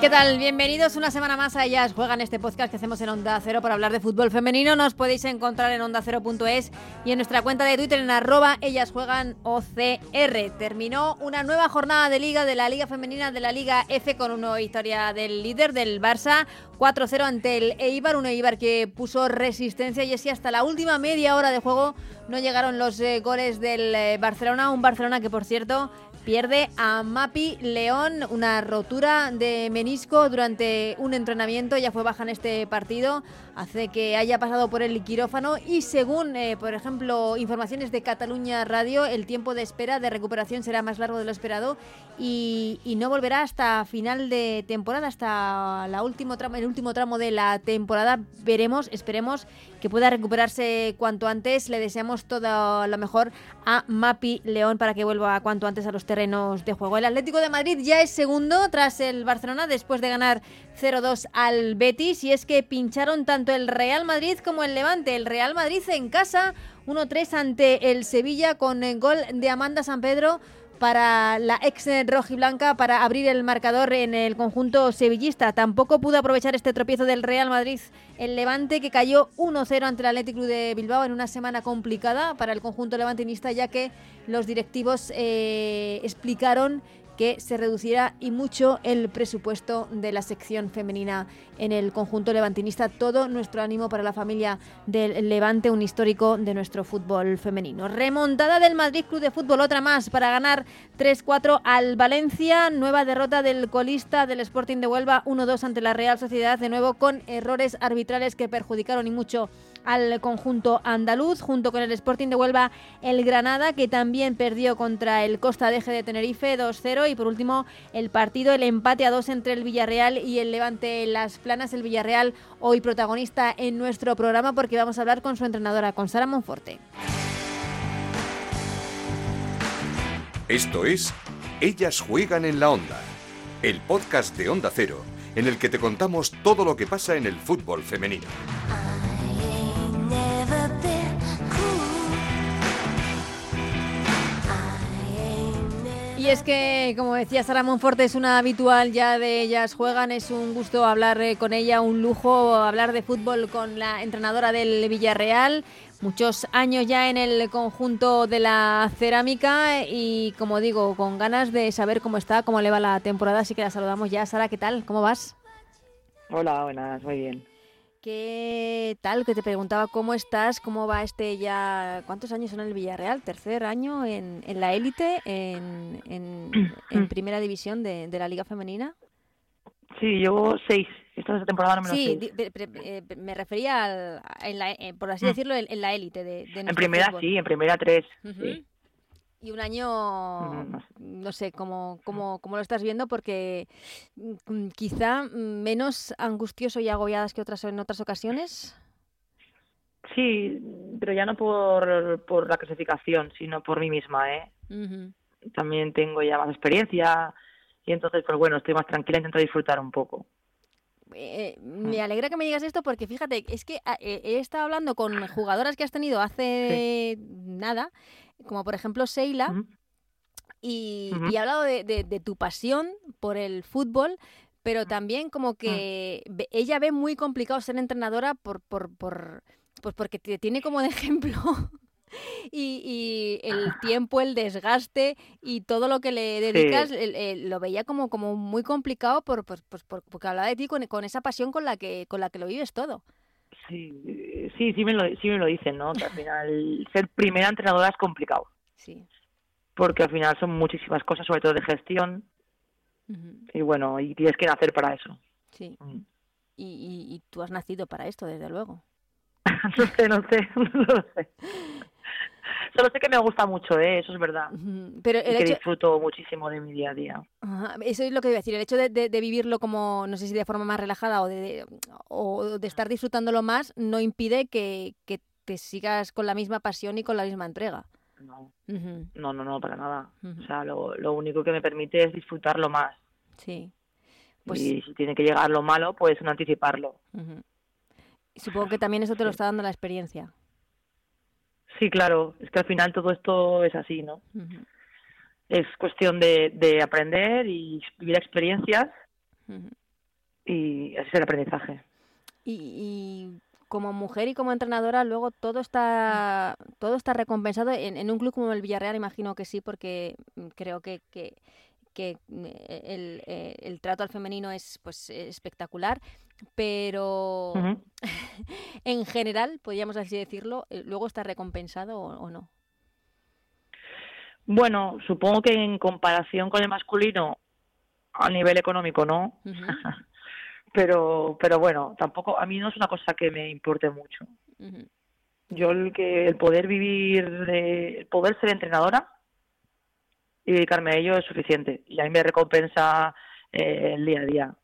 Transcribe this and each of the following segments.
¿Qué tal? Bienvenidos una semana más a Ellas Juegan este podcast que hacemos en Onda Cero para hablar de fútbol femenino. Nos podéis encontrar en ondacero.es y en nuestra cuenta de Twitter en arroba Ellas Juegan OCR. Terminó una nueva jornada de liga de la Liga Femenina de la Liga F con una victoria del líder del Barça 4-0 ante el Eibar, un Eibar que puso resistencia y así hasta la última media hora de juego no llegaron los eh, goles del eh, Barcelona, un Barcelona que por cierto pierde a Mapi León, una rotura de menisco durante un entrenamiento, ya fue baja en este partido, hace que haya pasado por el quirófano y según, eh, por ejemplo, informaciones de Cataluña Radio, el tiempo de espera de recuperación será más largo de lo esperado y, no volverá hasta final de temporada, hasta la último el último tramo de la temporada. Veremos, esperemos que pueda recuperarse cuanto antes. Le deseamos todo lo mejor a Mapi León para que vuelva cuanto antes a los terrenos de juego. El Atlético de Madrid ya es segundo tras el Barcelona después de ganar 0-2 al Betis y es que pincharon tanto el Real Madrid como el Levante. El Real Madrid en casa 1-3 ante el Sevilla con el gol de Amanda San Pedro para la ex rojiblanca para abrir el marcador en el conjunto sevillista. Tampoco pudo aprovechar este tropiezo del Real Madrid el Levante que cayó 1-0 ante el Athletic Club de Bilbao en una semana complicada para el conjunto levantinista ya que los directivos eh, explicaron que se reducirá y mucho el presupuesto de la sección femenina en el conjunto levantinista. Todo nuestro ánimo para la familia del Levante, un histórico de nuestro fútbol femenino. Remontada del Madrid Club de Fútbol, otra más para ganar 3-4 al Valencia. Nueva derrota del colista del Sporting de Huelva 1-2 ante la Real Sociedad, de nuevo con errores arbitrales que perjudicaron y mucho al conjunto andaluz, junto con el Sporting de Huelva, el Granada, que también perdió contra el Costa Deje de Tenerife 2-0. Y por último, el partido, el empate a dos entre el Villarreal y el Levante Las El Villarreal hoy protagonista en nuestro programa porque vamos a hablar con su entrenadora, con Sara Monforte. Esto es Ellas juegan en la onda, el podcast de Onda Cero, en el que te contamos todo lo que pasa en el fútbol femenino. Y es que, como decía Sara Monforte, es una habitual ya de ellas juegan, es un gusto hablar eh, con ella, un lujo hablar de fútbol con la entrenadora del Villarreal. Muchos años ya en el conjunto de la cerámica y, como digo, con ganas de saber cómo está, cómo le va la temporada, así que la saludamos ya. Sara, ¿qué tal? ¿Cómo vas? Hola, buenas, muy bien. ¿Qué tal? Que te preguntaba cómo estás, cómo va este ya, ¿cuántos años son en el Villarreal? ¿Tercer año en, la élite, en, en, primera división de, la Liga Femenina? Sí, llevo seis. Esta es la temporada número sí, eh, me refería, al, eh, por así mm. decirlo, en, la élite de, de En primera sí, en primera tres. sí. Y un año, no sé cómo, cómo, cómo lo estás viendo, porque mm, quizá menos angustioso y agobiadas que otras en otras ocasiones. Sí, pero ya no por, por la clasificación, sino por mí misma, ¿eh? También tengo ya más experiencia y entonces, pues bueno, estoy más tranquila, intento disfrutar un poco. Eh, me mm. alegra que me digas esto porque fíjate, es que ah, he estado hablando con jugadoras que has tenido hace nada como por ejemplo Seila, y, ha hablado de, tu pasión por el fútbol, pero también como que ella ve muy complicado ser entrenadora por, por, por pues porque te tiene como de ejemplo y, el tiempo, el desgaste y todo lo que le dedicas, lo veía como, como muy complicado por, pues, pues, porque hablaba de ti con, con, esa pasión con la que con la que lo vives todo. Sí, sí, sí me lo, sí me lo dicen, ¿no? Que al final ser primera entrenadora es complicado. Sí. Porque al final son muchísimas cosas, sobre todo de gestión. Y bueno, y tienes que nacer para eso. Sí. Mm. Y, y, tú has nacido para esto, desde luego. no sé, no sé, no lo sé. Solo sé que me gusta mucho, ¿eh? eso es verdad. Pero el que disfruto muchísimo de mi día a día. Eso es lo que iba a decir. El hecho de, de, vivirlo como, no sé si de forma más relajada o de, o de estar disfrutándolo más, no impide que, que te sigas con la misma pasión y con la misma entrega. No, no, no, para nada. O sea, lo, lo único que me permite es disfrutarlo más. Sí. Pues y si tiene que llegar lo malo, pues no anticiparlo. Supongo que también eso te lo está dando la experiencia. Sí, claro, es que al final todo esto es así, ¿no? Es cuestión de, de, aprender y vivir experiencias y ese es el aprendizaje. Y, como mujer y como entrenadora, luego todo está todo está recompensado en, un club como el Villarreal, imagino que sí, porque creo que, que, el, eh, el, trato al femenino es pues espectacular, pero en general, podríamos así decirlo, eh, luego está recompensado o, no. Bueno, supongo que en comparación con el masculino, a nivel económico, no. pero, pero bueno, tampoco, a mí no es una cosa que me importe mucho. Yo el que el poder vivir, de, el poder ser entrenadora y dedicarme a ello es suficiente. Y a mí me recompensa eh, el día a día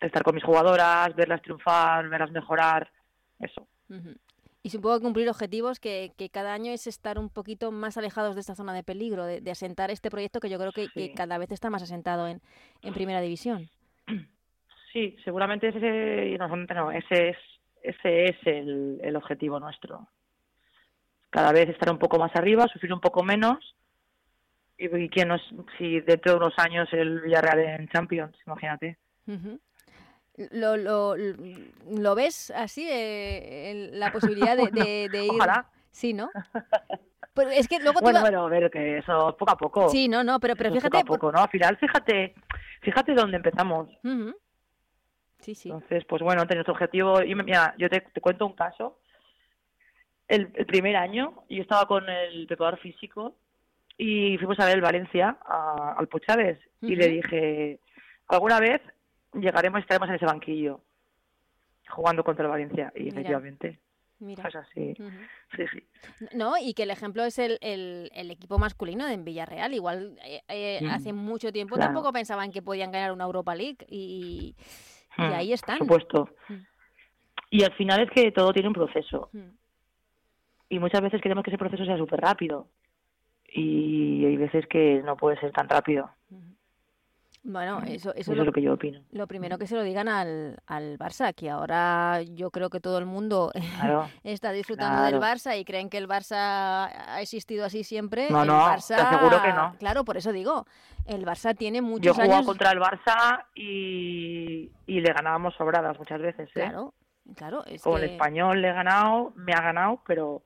estar con mis jugadoras, verlas triunfar, verlas mejorar, eso. Y supongo que cumplir objetivos que, que, cada año es estar un poquito más alejados de esta zona de peligro, de, asentar este proyecto que yo creo que, cada vez está más asentado en, en primera división. Sí, seguramente ese, no, ese es, ese es el, el objetivo nuestro. Cada vez estar un poco más arriba, sufrir un poco menos y, y quién nos, si dentro de unos años el Villarreal en Champions, imagínate. ¿Lo, lo, lo ves así, eh, la posibilidad de, de, ir? Ojalá. Sí, ¿no? Pero es que luego bueno, bueno, a ver, que eso poco a poco. Sí, no, no, pero, pero fíjate... Poco a poco, ¿no? Al final, fíjate, fíjate dónde empezamos. Sí, sí. Entonces, pues bueno, tenemos objetivo. Y mira, yo te, cuento un caso. El, el, primer año, yo estaba con el preparador físico y fuimos a ver el Valencia, al Pochávez, y le dije, ¿alguna vez llegaremos y estaremos en ese banquillo jugando contra el Valencia y efectivamente Mira. Es así. sí, sí. No, y que el ejemplo es el, el, equipo masculino de Villarreal. Igual eh, eh, mm. hace mucho tiempo tampoco pensaban que podían ganar una Europa League y, y mm, ahí están. Por supuesto. Mm. Y al final es que todo tiene un proceso. Y muchas veces queremos que ese proceso sea súper rápido. Y hay veces que no puede ser tan rápido. Bueno, eso, eso, es lo que yo opino. Lo primero que se lo digan al, al Barça, que ahora yo creo que todo el mundo está disfrutando del Barça y creen que el Barça ha existido así siempre. No, el no, Barça, te aseguro que no. Claro, por eso digo, el Barça tiene muchos yo años... Yo contra el Barça y, y le ganábamos sobradas muchas veces, ¿eh? Claro, claro. Es Con el Español le he ganado, me ha ganado, pero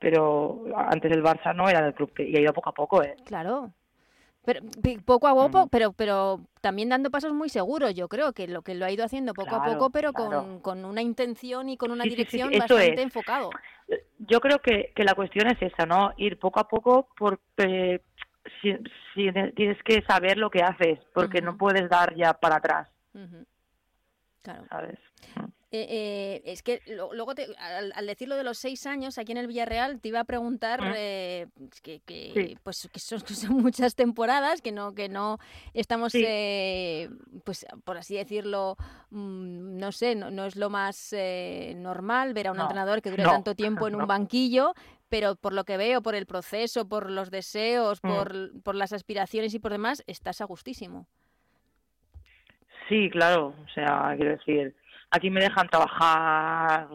pero antes el Barça no era del club que y ha ido poco a poco, ¿eh? Claro, pero poco a poco, pero pero también dando pasos muy seguros, yo creo que lo que lo ha ido haciendo poco a poco, pero con, con, una intención y con una dirección bastante enfocado. Yo creo que, que la cuestión es esa, ¿no? Ir poco a poco porque si, tienes que saber lo que haces, porque no puedes dar ya para atrás. Claro. ¿Sabes? Eh, eh, es que luego, al, decirlo de los seis años, aquí en el Villarreal, te iba a preguntar mm. eh, que, pues, que son, muchas temporadas, que no, que no estamos, pues por así decirlo, mm, no sé, no, es lo más normal ver a un entrenador que dure tanto tiempo en un banquillo, pero por lo que veo, por el proceso, por los deseos, mm. por, por las aspiraciones y por demás, estás a gustísimo. Sí, claro, o sea, quiero decir, aquí me dejan trabajar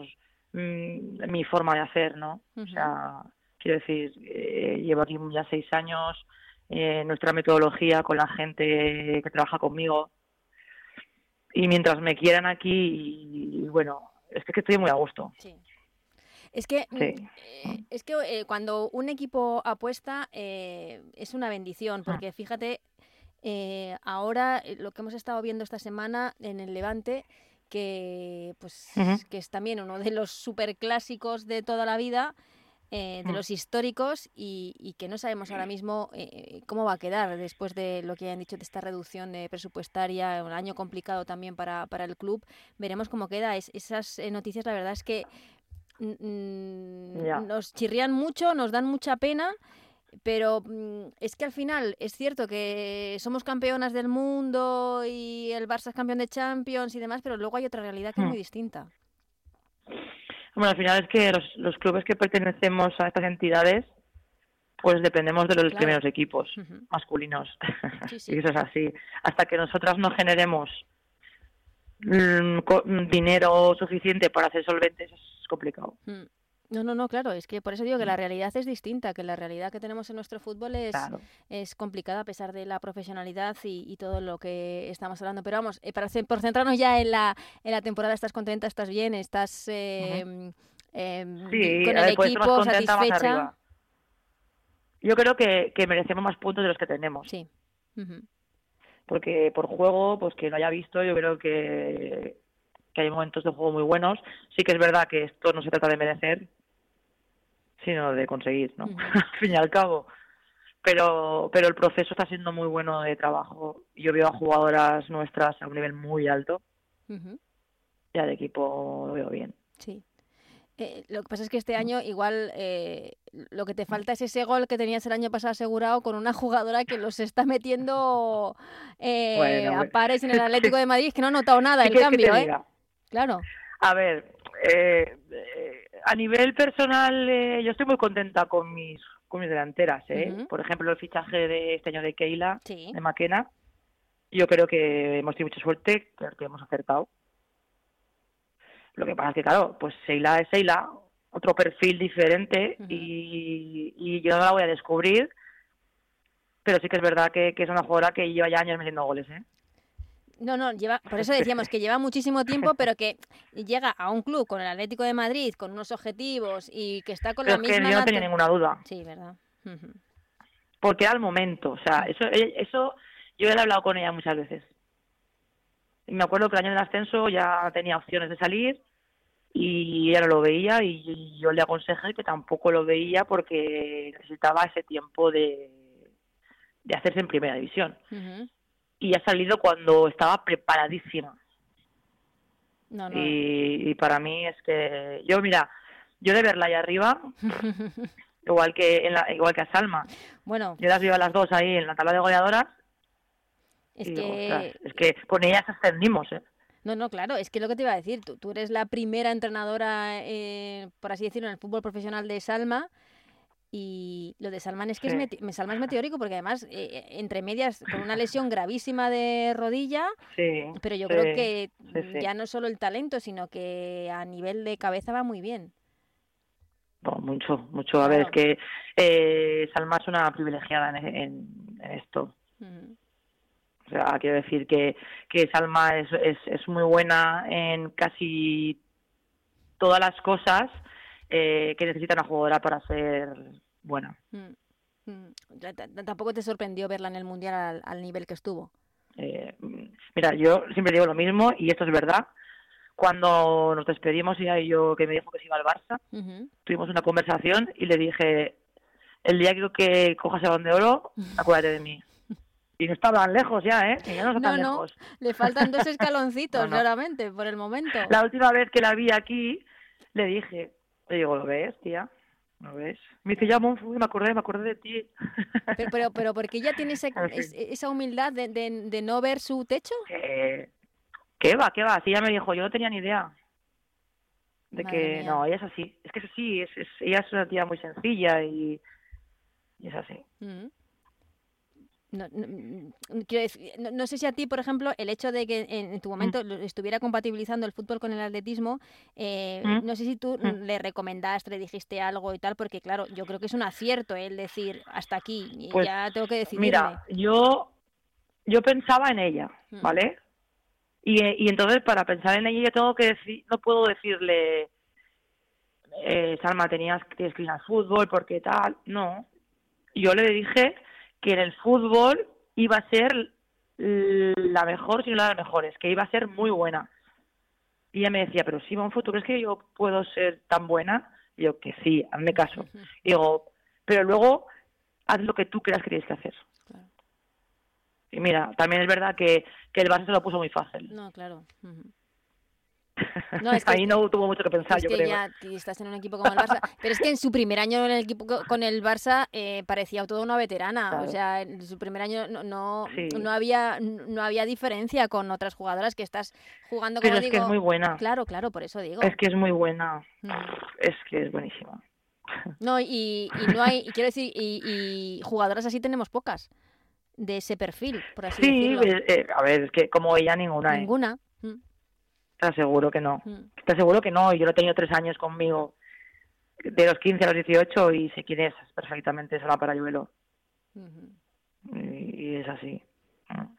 mm, mi forma de hacer, ¿no? O sea, quiero decir, eh, llevo aquí ya seis años, eh, nuestra metodología con la gente que trabaja conmigo. Y mientras me quieran aquí, y, bueno, es que estoy muy a gusto. Sí. Es que, mm, eh, es que cuando un equipo apuesta es una bendición, ah. porque fíjate, ahora lo que hemos estado viendo esta semana en el Levante que pues que es también uno de los superclásicos de toda la vida, eh, de mm. los históricos y, que no sabemos ahora mismo eh, cómo va a quedar después de lo que hayan dicho de esta reducción presupuestaria, un año complicado también para, para el club. Veremos cómo queda. Es, esas eh, noticias, la verdad es que nos chirrían mucho, nos dan mucha pena pero mm, es que al final es cierto que somos campeonas del mundo y el Barça es campeón de Champions y demás, pero luego hay otra realidad que es muy hmm. distinta. Bueno, al final es que los, los clubes que pertenecemos a estas entidades, pues dependemos de los primeros equipos masculinos. y eso es así. Hasta que nosotras no generemos mm, mm, dinero suficiente para ser solventes, es complicado. Mm. No, no, no, claro, es que por eso digo que la realidad es distinta, que la realidad que tenemos en nuestro fútbol es, es complicada a pesar de la profesionalidad y, todo lo que estamos hablando. Pero vamos, eh, para por centrarnos ya en la, en la temporada, ¿estás contenta, estás bien, estás eh, sí, con el equipo satisfecha? Yo creo que, que, merecemos más puntos de los que tenemos. Sí. Porque por juego, pues que no haya visto, yo creo que que hay momentos de juego muy buenos. Sí que es verdad que esto no se trata de merecer, sino de conseguir, ¿no? al fin y al cabo. Pero, pero el proceso está siendo muy bueno de trabajo. Yo veo a jugadoras nuestras a un nivel muy alto. Ya de equipo lo veo bien. Sí. Eh, lo que pasa es que este año igual eh, lo que te falta es ese gol que tenías el año pasado asegurado con una jugadora que los está metiendo eh, a pares en el Atlético de Madrid, que no ha notado nada el cambio, ¿eh? Claro. A ver, eh, a nivel personal, eh, yo estoy muy contenta con mis con mis delanteras. ¿eh? Por ejemplo, el fichaje de este año de Keila, de Maquena. Yo creo que hemos tenido mucha suerte, creo que hemos acertado. Lo que pasa es que, claro, pues Seila es Seila, otro perfil diferente y, y, yo no la voy a descubrir. Pero sí que es verdad que, que es una jugadora que lleva ya años metiendo goles. ¿eh? No, no, lleva, por eso decíamos que lleva muchísimo tiempo, pero que llega a un club con el Atlético de Madrid, con unos objetivos y que está con la misma. Que yo no tenía ninguna duda. Sí, verdad. Porque era el momento, o sea, eso, eh, eso yo he hablado con ella muchas veces. Y me acuerdo que el año del ascenso ya tenía opciones de salir y ella no lo veía y yo le aconsejé que tampoco lo veía porque necesitaba ese tiempo de, de hacerse en primera división y ha salido cuando estaba preparadísima. Y, para mí es que yo, mira, yo de verla ahí arriba, igual que en la, igual que a Salma. Bueno, yo las veo a las dos ahí en la tabla de goleadoras. Es que es que con ellas ascendimos, ¿eh? No, no, claro, es que lo que te iba a decir, tú, tú eres la primera entrenadora, eh, por así decirlo, en el fútbol profesional de Salma y lo de Salman es que es, Salma es meteórico porque además, eh, eh, entre medias, con una lesión gravísima de rodilla, pero yo creo que ya no solo el talento, sino que a nivel de cabeza va muy bien. mucho, mucho. A ver, es que eh, Salma es una privilegiada en, esto. O sea, quiero decir que, que Salma es, es, es muy buena en casi todas las cosas eh, que necesita una jugadora para ser bueno. Mm, mm. Tampoco te sorprendió verla en el Mundial al, nivel que estuvo. Eh, mira, yo siempre digo lo mismo y esto es verdad. Cuando nos despedimos, ella y yo, que me dijo que se iba al Barça, tuvimos una conversación y le dije, el día que, que cojas el de oro, acuérdate de mí. Y no estaban lejos ya, ¿eh? ya no, no, no. Le faltan dos escaloncitos, claramente, por el momento. La última vez que la vi aquí, le dije, le digo, ¿lo ves, tía? ¿No ves? Me dice, ya, Monfu, me acordé, me acordé de ti. Pero, pero, pero porque ella tiene esa humildad de, de, no ver su techo. ¿Qué va, qué va? Sí, ella me dijo, yo no tenía ni idea. De que, no, ella es así. Es que es así, es, es, ella es una tía muy sencilla y, y es así. Mm. No, no, no, sé si a ti, por ejemplo, el hecho de que en, tu mm. momento estuviera compatibilizando el fútbol con el atletismo, eh, mm. no sé si tú mm. le recomendaste, le dijiste algo y tal, porque claro, yo creo que es un acierto el decir hasta aquí, y pues, ya tengo que decidirme. Mira, yo, yo pensaba en ella, ¿vale? Y, y entonces para pensar en ella yo tengo que decir, no puedo decirle, eh, Salma, tenías que ir al fútbol porque tal, no. Yo le dije que en el fútbol iba a ser la mejor, si no la de las mejores, que iba a ser muy buena. Y ella me decía, pero sí, Monfo, ¿tú crees que yo puedo ser tan buena? Y yo, que sí, hazme caso. Y digo, pero luego haz lo que tú creas que tienes que hacer. Y mira, también es verdad que, que el Barça se lo puso muy fácil. No, claro. No, Ahí no tuvo mucho que pensar, yo creo. Ya estás en un equipo como el Barça. Pero es que en su primer año en el equipo con el Barça eh, parecía toda una veterana. O sea, en su primer año no no, no, había no había diferencia con otras jugadoras que estás jugando como Pero es que es muy buena. Claro, claro, por eso digo. Es que es muy buena. Mm. Es que es buenísima. No, y, no hay, quiero decir, y, jugadoras así tenemos pocas de ese perfil, por así decirlo. Sí, eh, a ver, es que como ella ninguna. ¿eh? Ninguna. Mm. Está seguro que no. Mm. Está seguro que no. Yo lo he tenido tres años conmigo, de los 15 a los 18, y sé quién es perfectamente, la Parayuelo. y, es así.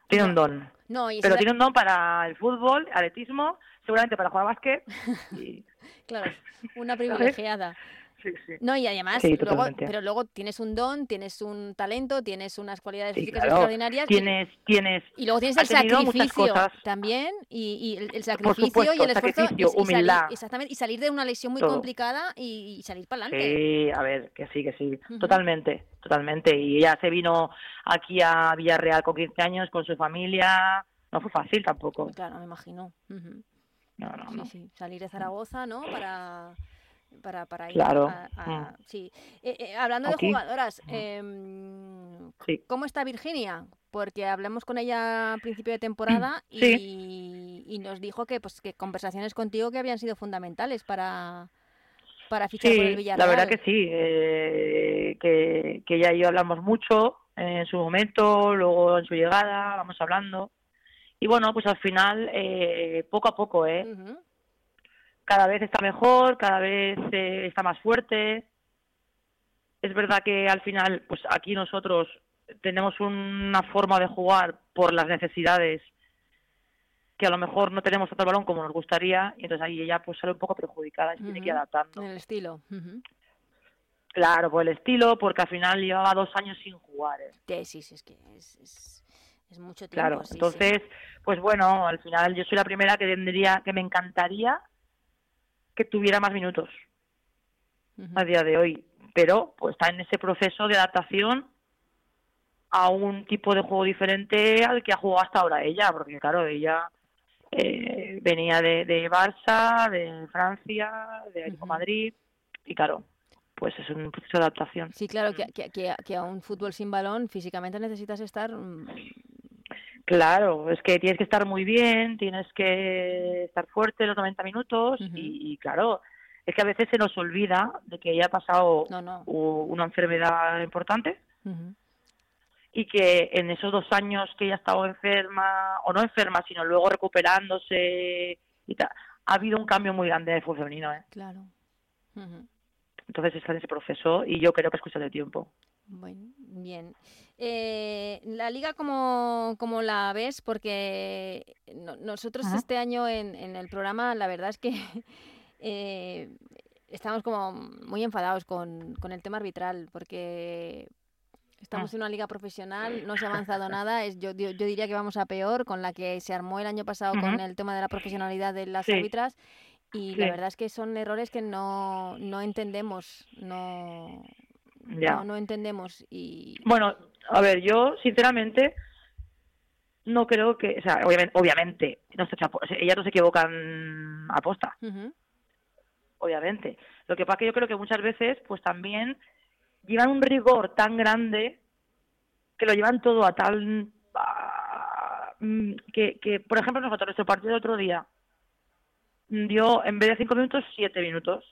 Tiene un don. No, pero tiene un don para el fútbol, atletismo, seguramente para jugar básquet. Y... claro, una privilegiada. No, y además, pero luego tienes un don, tienes un talento, tienes unas cualidades físicas extraordinarias. Tienes, tienes, y luego tienes el sacrificio también, y, el, sacrificio y el esfuerzo. y, salir, exactamente, y salir de una lesión muy complicada y, salir para adelante. Sí, a ver, que sí, que sí. Totalmente, totalmente. Y ella se vino aquí a Villarreal con 15 años con su familia. No fue fácil tampoco. Claro, me imagino. No, no, no. Sí, Salir de Zaragoza, ¿no? Para para, para ir claro. a, mm. sí. Eh, eh, hablando de jugadoras, eh, ¿cómo está Virginia? Porque hablamos con ella a principio de temporada y, nos dijo que pues que conversaciones contigo que habían sido fundamentales para para fichar por el Villarreal. La verdad que sí, eh, que, que ella y yo hablamos mucho en su momento, luego en su llegada, vamos hablando. Y bueno, pues al final, poco a poco, ¿eh? Cada vez está mejor, cada vez eh, está más fuerte. Es verdad que al final, pues aquí nosotros tenemos una forma de jugar por las necesidades que a lo mejor no tenemos tanto balón como nos gustaría y entonces ahí ella pues sale un poco perjudicada y tiene que ir adaptando. El estilo. Claro, por el estilo, porque al final llevaba dos años sin jugar. ¿eh? Sí, sí, es que es, es, mucho tiempo. Claro, entonces, pues bueno, al final yo soy la primera que tendría, que me encantaría que tuviera más minutos a día de hoy, pero pues está en ese proceso de adaptación a un tipo de juego diferente al que ha jugado hasta ahora ella, porque claro, ella eh, venía de, de, Barça, de Francia, de Madrid, y claro, pues es un proceso de adaptación. Sí, claro, que, que, que, a un fútbol sin balón físicamente necesitas estar mm, Claro, es que tienes que estar muy bien, tienes que estar fuerte los 90 minutos y, claro, es que a veces se nos olvida de que ella ha pasado una enfermedad importante y que en esos dos años que ella ha estado enferma, o no enferma, sino luego recuperándose y tal, ha habido un cambio muy grande de fútbol femenino. ¿eh? Claro. Entonces está en ese proceso y yo creo que es cuestión de tiempo. Bueno, bien. Eh, la liga, ¿cómo, cómo la ves? Porque nosotros este año en, en, el programa, la verdad es que eh, estamos como muy enfadados con, con el tema arbitral, porque Estamos ah. en una liga profesional, no se ha avanzado nada. Es, yo, yo, diría que vamos a peor con la que se armó el año pasado con el tema de la profesionalidad de las árbitras. Y la verdad es que son errores que no, no entendemos. No, no, no entendemos. y Bueno, a ver, yo sinceramente no creo que, o sea, obviamente, obviamente no se, ellas no se equivocan a posta. Obviamente. Lo que pasa es que yo creo que muchas veces, pues también llevan un rigor tan grande que lo llevan todo a tal mm, que, que, por ejemplo, nosotros nuestro partido el otro día dio en vez de cinco minutos siete minutos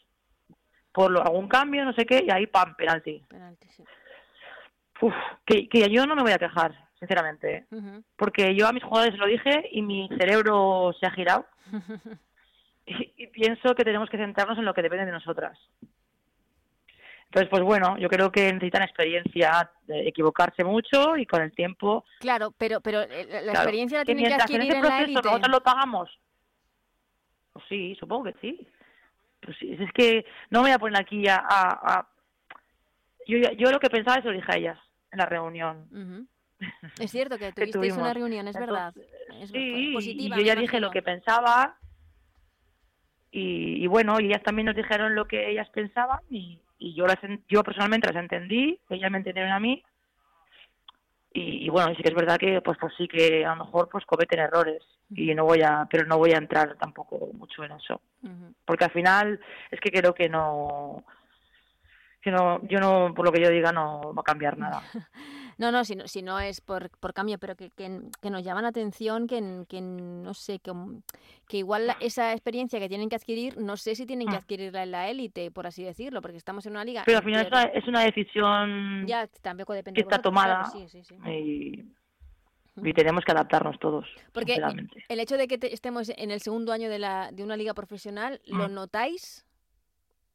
por lo, algún cambio, no sé qué, y ahí pam, penalti. Penalti, sí. Uf, que, que yo no me voy a quejar, sinceramente, ¿eh? porque yo a mis jugadores lo dije y mi cerebro se ha girado y, pienso que tenemos que centrarnos en lo que depende de nosotras. Entonces, pues bueno, yo creo que necesitan experiencia, de equivocarse mucho y con el tiempo. Claro, pero pero eh, la experiencia la tienen que, adquirir en, la élite. nosotros lo pagamos. Pues sí, supongo que sí. Pues es que no me voy a poner aquí a... Yo, yo lo que pensaba es lo dije a ellas en la reunión. Es cierto que tuvisteis una reunión, es verdad. sí, y yo ya dije lo que pensaba y, bueno, ellas también nos dijeron lo que ellas pensaban y, yo las, yo personalmente las entendí, ellas me entendieron a mí y, bueno, sí que es verdad que pues pues sí que a lo mejor pues cometen errores y no voy a pero no voy a entrar tampoco mucho en eso. Porque al final es que creo que no no yo no por lo que yo diga no va a cambiar nada No, no, si no, si no es por, por cambio, pero que, que, nos llaman la atención, que, que no sé, que, que igual esa experiencia que tienen que adquirir, no sé si tienen que mm. adquirirla en la élite, por así decirlo, porque estamos en una liga... Pero al final es una decisión ya, tampoco depende que está tomada y, tenemos que adaptarnos todos. Porque el hecho de que estemos en el segundo año de, la, de una liga profesional, ¿lo mm. notáis?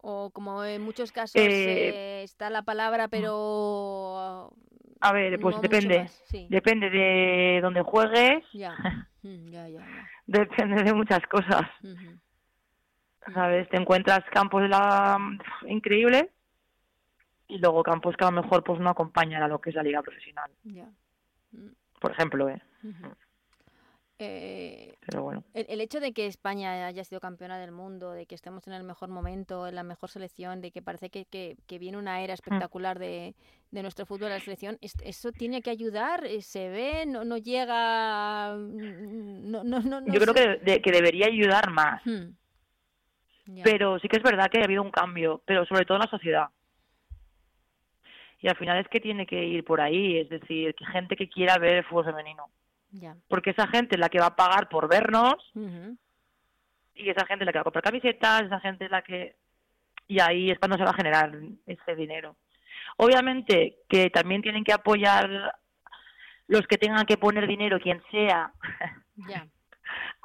O como en muchos casos eh, eh, está la palabra, pero... A ver, pues depende. Depende de dónde juegues. Mm, ya. ya, depende de muchas cosas. ¿Sabes? Te encuentras campos de la... increíbles y luego campos que a lo mejor pues no acompañan a lo que es la liga profesional. Ya. Mm. Por ejemplo, ¿eh? Eh, el, hecho de que España haya sido campeona del mundo, de que estemos en el mejor momento, en la mejor selección, de que parece que, que, viene una era mm. espectacular de, de, nuestro fútbol a la selección, ¿eso tiene que ayudar? Eh, ¿Se ve? ¿No, no llega? No, no, no, Yo creo que, que debería ayudar más. Hmm. Pero sí que es verdad que ha habido un cambio, pero sobre todo en la sociedad. Y al final es que tiene que ir por ahí, es decir, que gente que quiera ver el fútbol femenino. Porque esa gente es la que va a pagar por vernos y esa gente es la que va a comprar camisetas, esa gente es la que... Y ahí es cuando se va a generar ese dinero. Obviamente que también tienen que apoyar los que tengan que poner dinero, quien sea,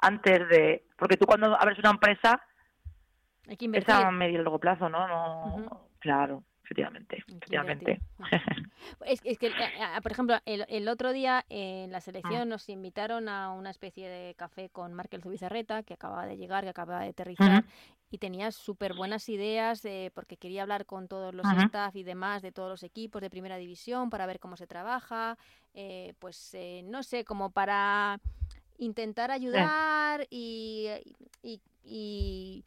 antes de... Porque tú cuando abres una empresa, Hay que es a medio y largo plazo, ¿no? no Claro efectivamente, efectivamente. Es, que, eh, eh, por ejemplo, el, otro día en la selección mm. nos invitaron a una especie de café con Markel Zubizarreta, que acababa de llegar, que acababa de aterrizar, y tenía súper buenas ideas porque quería hablar con todos los staff y demás de todos los equipos de primera división para ver cómo se trabaja, eh, pues no sé, como para intentar ayudar y, y y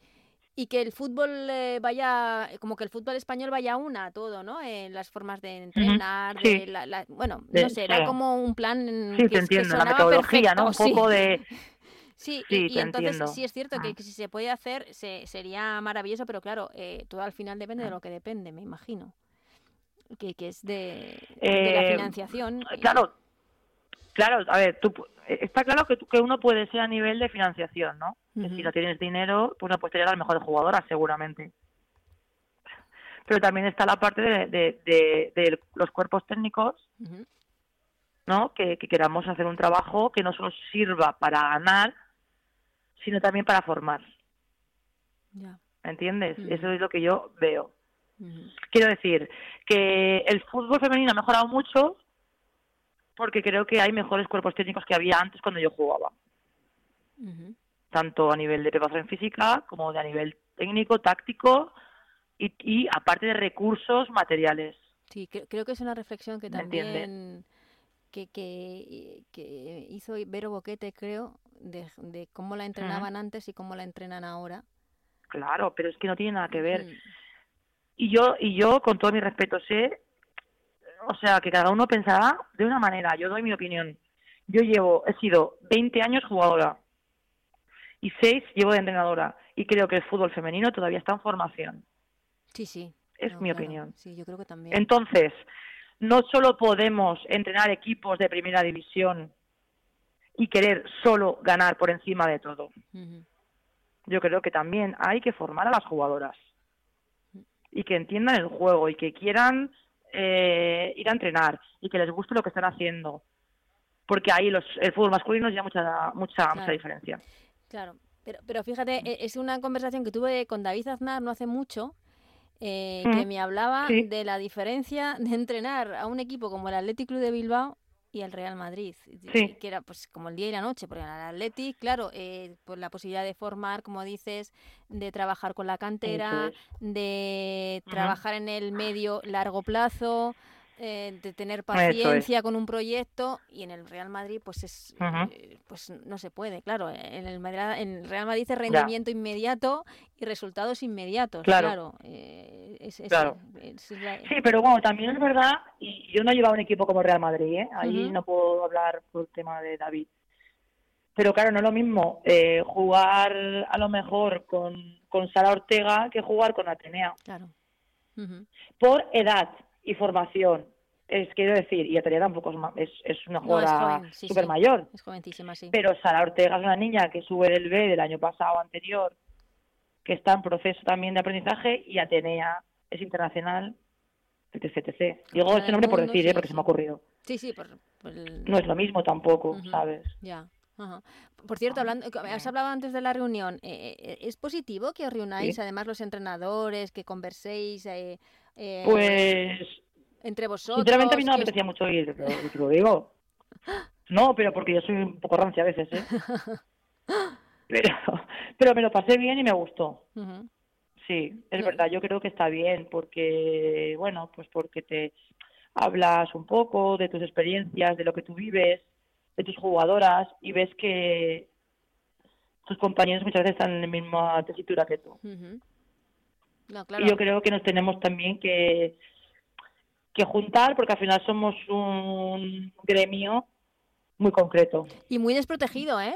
que el fútbol eh, vaya, como que el fútbol español vaya una a todo, ¿no? En las formas de entrenar, de la, bueno, no sé, era como un plan sí, que, te entiendo, la metodología, ¿no? Un poco de... Sí, y, entonces sí es cierto que, si se puede hacer se, sería maravilloso, pero claro, eh, todo al final depende de lo que depende, me imagino. Que, que es de, de la eh, financiación. Claro, claro, a ver, tú, está claro que, que uno puede ser a nivel de financiación, ¿no? Si no tienes dinero, pues no puedes tener a las mejores jugadoras, seguramente. Pero también está la parte de, de, los cuerpos técnicos, ¿no? Que, queramos hacer un trabajo que no solo sirva para ganar, sino también para formar. ¿Entiendes? Eso es lo que yo veo. Quiero decir que el fútbol femenino ha mejorado mucho porque creo que hay mejores cuerpos técnicos que había antes cuando yo jugaba tanto a nivel de preparación física como de a nivel técnico, táctico y, aparte de recursos materiales. Sí, creo que es una reflexión que también que, que, hizo Vero Boquete, creo, de, cómo la entrenaban antes y cómo la entrenan ahora. Claro, pero es que no tiene nada que ver. Y yo, y yo, con todo mi respeto, sé, o sea, que cada uno pensará de una manera. Yo doy mi opinión. Yo llevo, he sido 20 años jugadora y seis llevo de entrenadora. Y creo que el fútbol femenino todavía está en formación. Sí, sí. Es mi opinión. Sí, yo creo que también. Entonces, no solo podemos entrenar equipos de primera división y querer solo ganar por encima de todo. Yo creo que también hay que formar a las jugadoras y que entiendan el juego y que quieran eh, ir a entrenar y que les guste lo que están haciendo. Porque ahí los, el fútbol masculino ya mucha, mucha, mucha diferencia. Claro, pero, pero fíjate, e, es una conversación que tuve con David Aznar no hace mucho, eh, que me hablaba de la diferencia de entrenar a un equipo como el Athletic Club de Bilbao y el Real Madrid, que era pues como el día y la noche, porque el Athletic, claro, eh, pues la posibilidad de formar, como dices, de trabajar con la cantera, de trabajar en el medio largo plazo, eh, de tener paciencia con un proyecto y en el Real Madrid pues es eh, pues no se puede claro en el, en el Real Madrid es rendimiento inmediato y resultados inmediatos claro, eh, sí pero bueno también es verdad y yo no he llevado un equipo como Real Madrid ¿eh? ahí no puedo hablar por el tema de David. Pero claro no es lo mismo jugar a lo mejor con con Sara Ortega que jugar con Atenea. Claro. Por edad y formación. es quiero decir, y Atalia tampoco es, es, una jugadora súper mayor. Es jovencísima, sí. Pero Sara Ortega es una niña que sube del B del año pasado anterior, que está en proceso también de aprendizaje, y Atenea es internacional, etc. etc. Digo ese nombre por decir, ¿eh? porque se me ha ocurrido. Sí, sí, por, No es lo mismo tampoco, ¿sabes? Ya. Por cierto, hablando, has hablado antes de la reunión. Eh, eh, ¿Es positivo que os reunáis, además los entrenadores, que converséis? Eh, pues entre vosotros. Sinceramente a mí no me apetecía mucho ir, pero te lo digo. No, pero porque yo soy un poco rancia a veces, ¿eh? Pero, pero me lo pasé bien y me gustó. Sí, es verdad, yo creo que está bien porque, bueno, pues porque te hablas un poco de tus experiencias, de lo que tú vives, de tus jugadoras y ves que tus compañeros muchas veces están en la misma tesitura que tú. Y yo creo que nos tenemos también que que juntar porque al final somos un gremio muy concreto. Y muy desprotegido, ¿eh?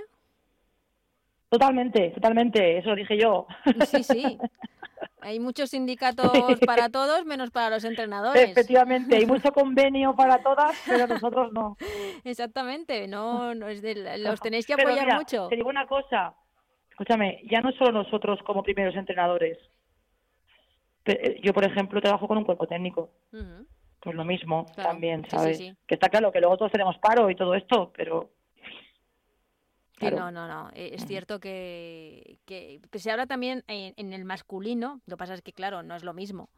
Totalmente, totalmente, eso lo dije yo. Sí, sí. Hay muchos sindicatos para todos, menos para los entrenadores. Efectivamente, hay mucho convenio para todas, pero nosotros no. Exactamente, no, no es de, los tenéis que apoyar mucho. Te digo una cosa, escúchame, ya no solo nosotros como primeros entrenadores. Eh, yo, por ejemplo, trabajo con un cuerpo técnico pues lo mismo también, ¿sabes? Que está claro que luego todos tenemos paro y todo esto, pero... no, no, no. E, es cierto que, que, se habla también en, el masculino, lo que pasa es que, claro, no es lo mismo.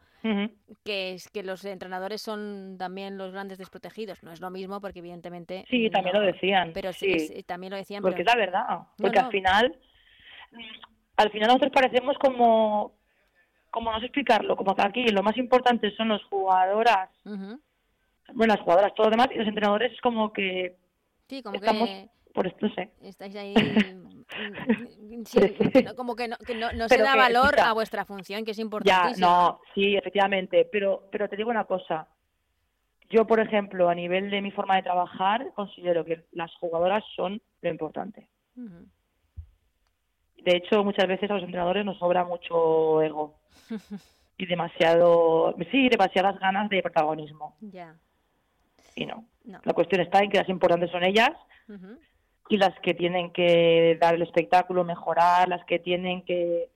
Que es que los entrenadores son también los grandes desprotegidos. No es lo mismo porque, evidentemente. Sí, también lo decían. Pero sí, también lo decían. Porque es la verdad. Porque al final. Al final nosotros parecemos como como no sé explicarlo, como que aquí lo más importante son los jugadoras, bueno, las jugadoras, todo lo demás, y los entrenadores es como que sí, como estamos, que por esto, no sé. Estáis ahí, como que no, que no, se da valor a vuestra función, que es importante. Ya, no, sí, efectivamente, pero, pero te digo una cosa, yo, por ejemplo, a nivel de mi forma de trabajar, considero que las jugadoras son lo importante. De hecho, muchas veces a los entrenadores nos sobra mucho ego y demasiado, sí, demasiadas ganas de protagonismo. Ya. Y no. La cuestión está en que las importantes son ellas y las que tienen que dar el espectáculo, mejorar, las que tienen que...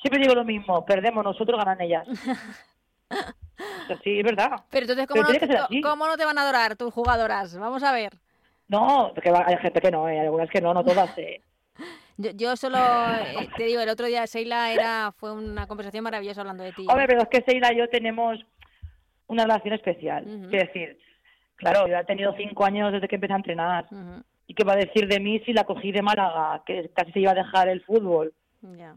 Siempre digo lo mismo, perdemos nosotros, ganan ellas. sí, es verdad. Pero entonces, ¿cómo, no, ¿cómo no te van a adorar tus jugadoras? Vamos a ver. No, porque hay gente que no, hay algunas que no, no todas. Eh. Yo, solo eh, te digo, el otro día Seila era fue una conversación maravillosa hablando de ti. Hombre, pero es que Seila y yo tenemos una relación especial. Es decir, claro, yo he tenido cinco años desde que empecé a entrenar. ¿Y qué va a decir de mí si la cogí de Málaga, que casi se iba a dejar el fútbol? Ya.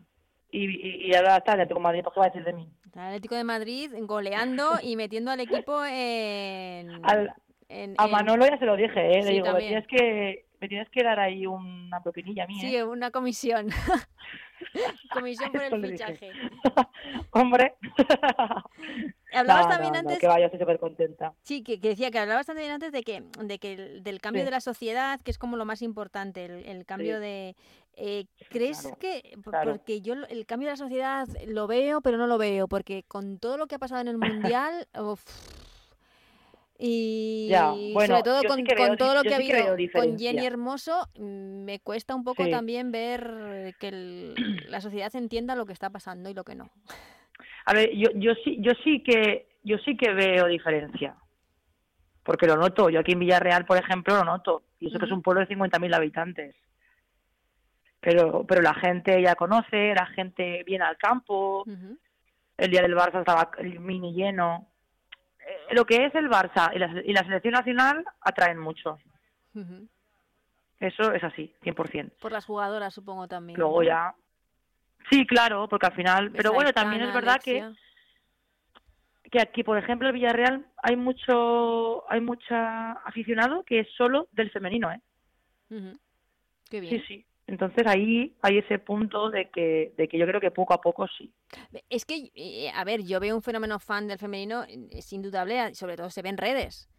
Y, y, ahora está el Atlético de Madrid, ¿qué va a decir de mí? El Atlético de Madrid goleando y metiendo al equipo en... a Manolo ya se lo dije, ¿eh? Le digo, tienes que me tienes que dar ahí una propinilla mía. Sí, una comisión. comisión por el fichaje. Hombre. Hablabas también antes. que vaya, estoy súper contenta. Sí, que, decía que hablabas también antes de que, de que del cambio de la sociedad, que es como lo más importante, el, cambio de. Eh, ¿Crees que.? Porque yo el cambio de la sociedad lo veo, pero no lo veo, porque con todo lo que ha pasado en el mundial. Y sobre todo con, todo lo que ha habido con Jenny Hermoso, mm, me cuesta un poco también ver que la sociedad entienda lo que está pasando y lo que no. A ver, yo, yo sí, yo sí que, yo sí que veo diferencia, porque lo noto. Yo aquí en Villarreal, por ejemplo, lo noto. Y eso que es un pueblo de 50.000 habitantes. Pero, pero la gente ya conoce, la gente viene al campo. El día del Barça estaba el mini lleno eh, lo que es el Barça y la, selección nacional atraen mucho. Eso es así, 100%. Por las jugadoras, supongo también. Luego ya. Sí, claro, porque al final. pero bueno, también es verdad que que aquí, por ejemplo, en Villarreal hay mucho hay mucha aficionado que es solo del femenino, ¿eh? Qué bien. Sí, sí. Entonces ahí hay ese punto de que, de que yo creo que poco a poco sí. Es que, eh, a ver, yo veo un fenómeno fan del femenino, es indudable, sobre todo se ve en redes,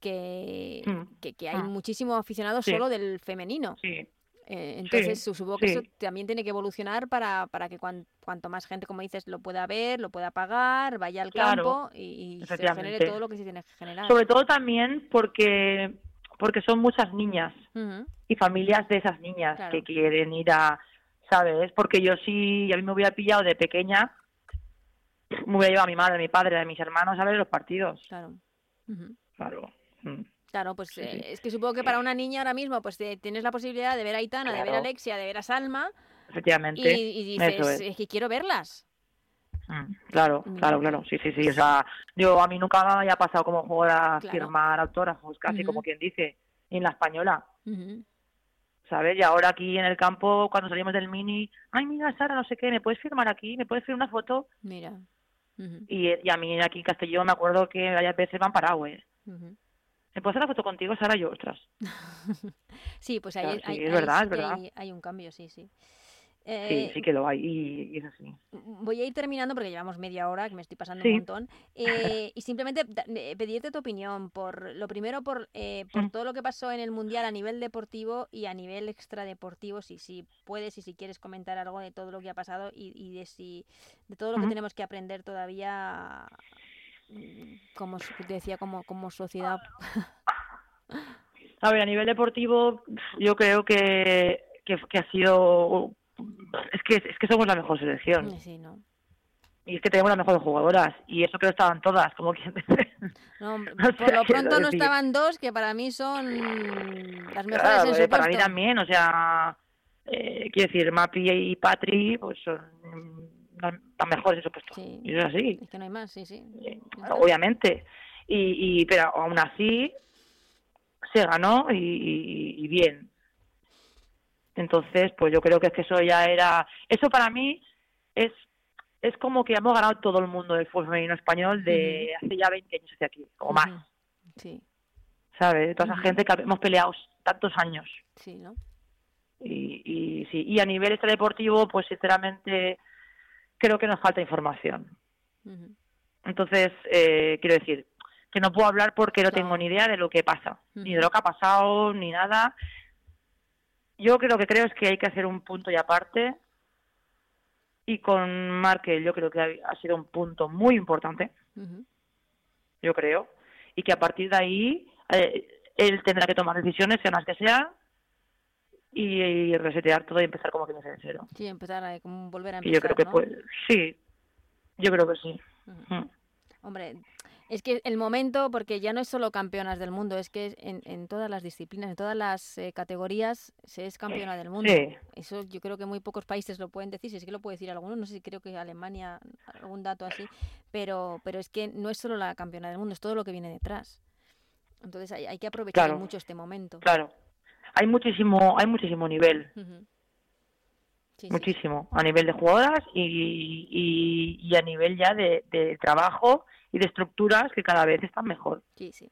que, mm. que, hay mm. muchísimos aficionados solo del femenino. Sí. Eh, entonces, supongo que eso también tiene que evolucionar para, para que cuanto más gente, como dices, lo pueda ver, lo pueda pagar, vaya al campo y, se genere todo lo que se tiene que generar. Sobre todo también porque porque son muchas niñas y familias de esas niñas que quieren ir a, ¿sabes? Porque yo sí, a mí me hubiera pillado de pequeña, me hubiera llevado a mi madre, a mi padre, a mis hermanos a ver los partidos. Claro. Claro. Mm. Claro, pues eh, es que supongo que para una niña ahora mismo pues tienes la posibilidad de ver a Aitana, de ver a Alexia, de ver a Salma. Efectivamente. Y, dices, es. que quiero verlas. Mm, claro, claro, claro, sí, sí, sí. O sea, yo a mí nunca me había pasado como jugar a firmar autógrafos, casi como quien dice, en la española. ¿Sabes? Y ahora aquí en el campo, cuando salimos del mini, ay, mira, Sara, no sé qué, ¿me puedes firmar aquí? ¿Me puedes firmar una foto? Mira. y, y, a mí aquí en Castellón me acuerdo que varias veces van parados, ¿eh? ¿Me puedo hacer la foto contigo, Sara? Yo, ostras. sí, pues ahí, hay, es verdad, es verdad. Hay, un cambio, sí, sí. sí, eh, sí que lo hay y, es así. Voy a ir terminando porque llevamos media hora, que me estoy pasando un montón. Eh, y simplemente eh, pedirte tu opinión, por lo primero por, por mm. todo lo que pasó en el Mundial a nivel deportivo y a nivel extradeportivo, si, si puedes y si quieres comentar algo de todo lo que ha pasado y, de, si, de todo lo que tenemos que aprender todavía como decía, como, como sociedad? A ver, a nivel deportivo, yo creo que, que, ha sido. Es que, es que somos la mejor selección. Y es que tenemos las mejores jugadoras. Y eso que no estaban todas, como quien no, por lo pronto no estaban dos, que para mí son las mejores en su eh, Para mí también, o sea. Eh, quiero decir, Mapi y Patri, pues son tan mejores, eso puesto. Y es así. Es que no hay más, sí, sí. obviamente. Y, y, pero aún así se ganó y, bien. Entonces, pues yo creo que es que eso ya era... Eso para mí es es como que hemos ganado todo el mundo del fútbol femenino español de hace ya 20 años hacia aquí, o más. Sí. ¿Sabes? Toda esa gente que hemos peleado tantos años. Sí, ¿no? Y, y sí, y a nivel extradeportivo, pues sinceramente creo que nos falta información. Entonces, eh, quiero decir, que no puedo hablar porque no tengo ni idea de lo que pasa, ni de lo que ha pasado, ni nada. Yo creo que creo es que hay que hacer un punto y aparte. Y con Markel yo creo que ha, sido un punto muy importante. Yo creo. Y que a partir de ahí eh, él tendrá que tomar decisiones, sean las que sean, y, resetear todo y empezar como que no de cero. Sí, empezar a como volver a empezar. Y yo creo que pues, sí, yo creo que sí. Mm. Hombre, es que el momento, porque ya no es solo campeonas del mundo, es que en, en todas las disciplinas, en todas las eh, categorías se es campeona del mundo. Eso yo creo que muy pocos países lo pueden decir, si es que lo puede decir alguno, no sé si creo que Alemania, algún dato así, pero, pero es que no es solo la campeona del mundo, es todo lo que viene detrás. Entonces hay, hay que aprovechar mucho este momento. Claro, hay muchísimo, hay muchísimo nivel. muchísimo, a nivel de jugadoras y, y, a nivel ya de, de, trabajo y de estructuras que cada vez están mejor. Sí, sí.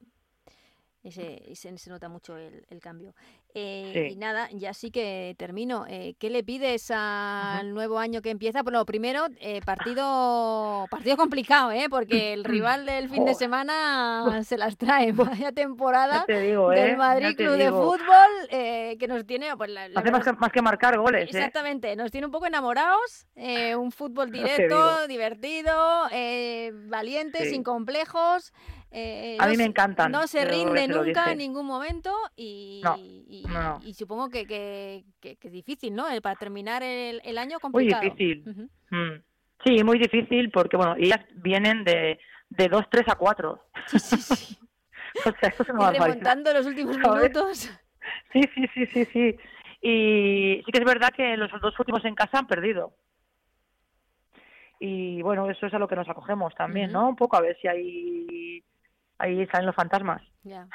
Ese, se, nota mucho el, el cambio. Eh, y nada, ya sí que termino. Eh, ¿Qué le pides al nuevo año que empieza? Bueno, primero, eh, partido partido complicado, ¿eh? Porque el rival del fin de semana se las trae. Vaya temporada del Madrid Club de Fútbol que nos tiene... Pues, Hace más que, más que, marcar goles. Exactamente, nos tiene un poco enamorados. un fútbol directo, divertido, valiente, sin complejos. Eh, a mí me encantan. No se rinde nunca en ningún momento y, y, supongo que, que, es difícil, ¿no? Para terminar el, año complicado. Muy difícil. Mm. Sí, muy difícil porque, bueno, ellas vienen de, de 2, 3 a 4. Sí, sí, sí. o sea, eso se me va remontando los últimos minutos. Sí, sí, sí, sí, sí. Y sí que es verdad que los dos últimos en casa han perdido. Y bueno, eso es a lo que nos acogemos también, ¿no? Un poco a ver si hay ahí salen los fantasmas. Ya.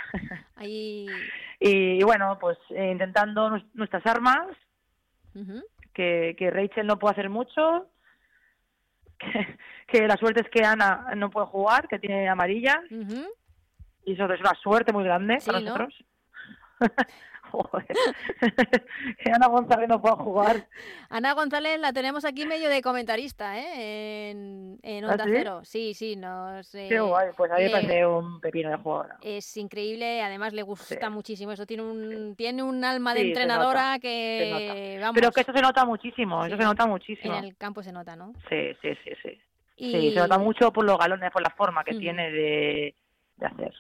Ahí... y, bueno, pues eh, intentando nuestras armas, que, que Rachel no puede hacer mucho, que, la suerte es que Ana no puede jugar, que tiene amarilla, y eso es una suerte muy grande para nosotros. Ana González no puede jugar. Ana González la tenemos aquí medio de comentarista, ¿eh? En, ¿Ah, Onda Cero. Sí, sí, nos... Qué guay, pues a mí me parece un pepino de jugadora. Es increíble, además le gusta muchísimo eso. Tiene un, tiene un alma de entrenadora que... Vamos, Pero que eso se nota muchísimo, eso se nota muchísimo. En el campo se nota, ¿no? Sí, sí, sí, sí. Sí, se nota mucho por los galones, por la forma que tiene de, de hacer.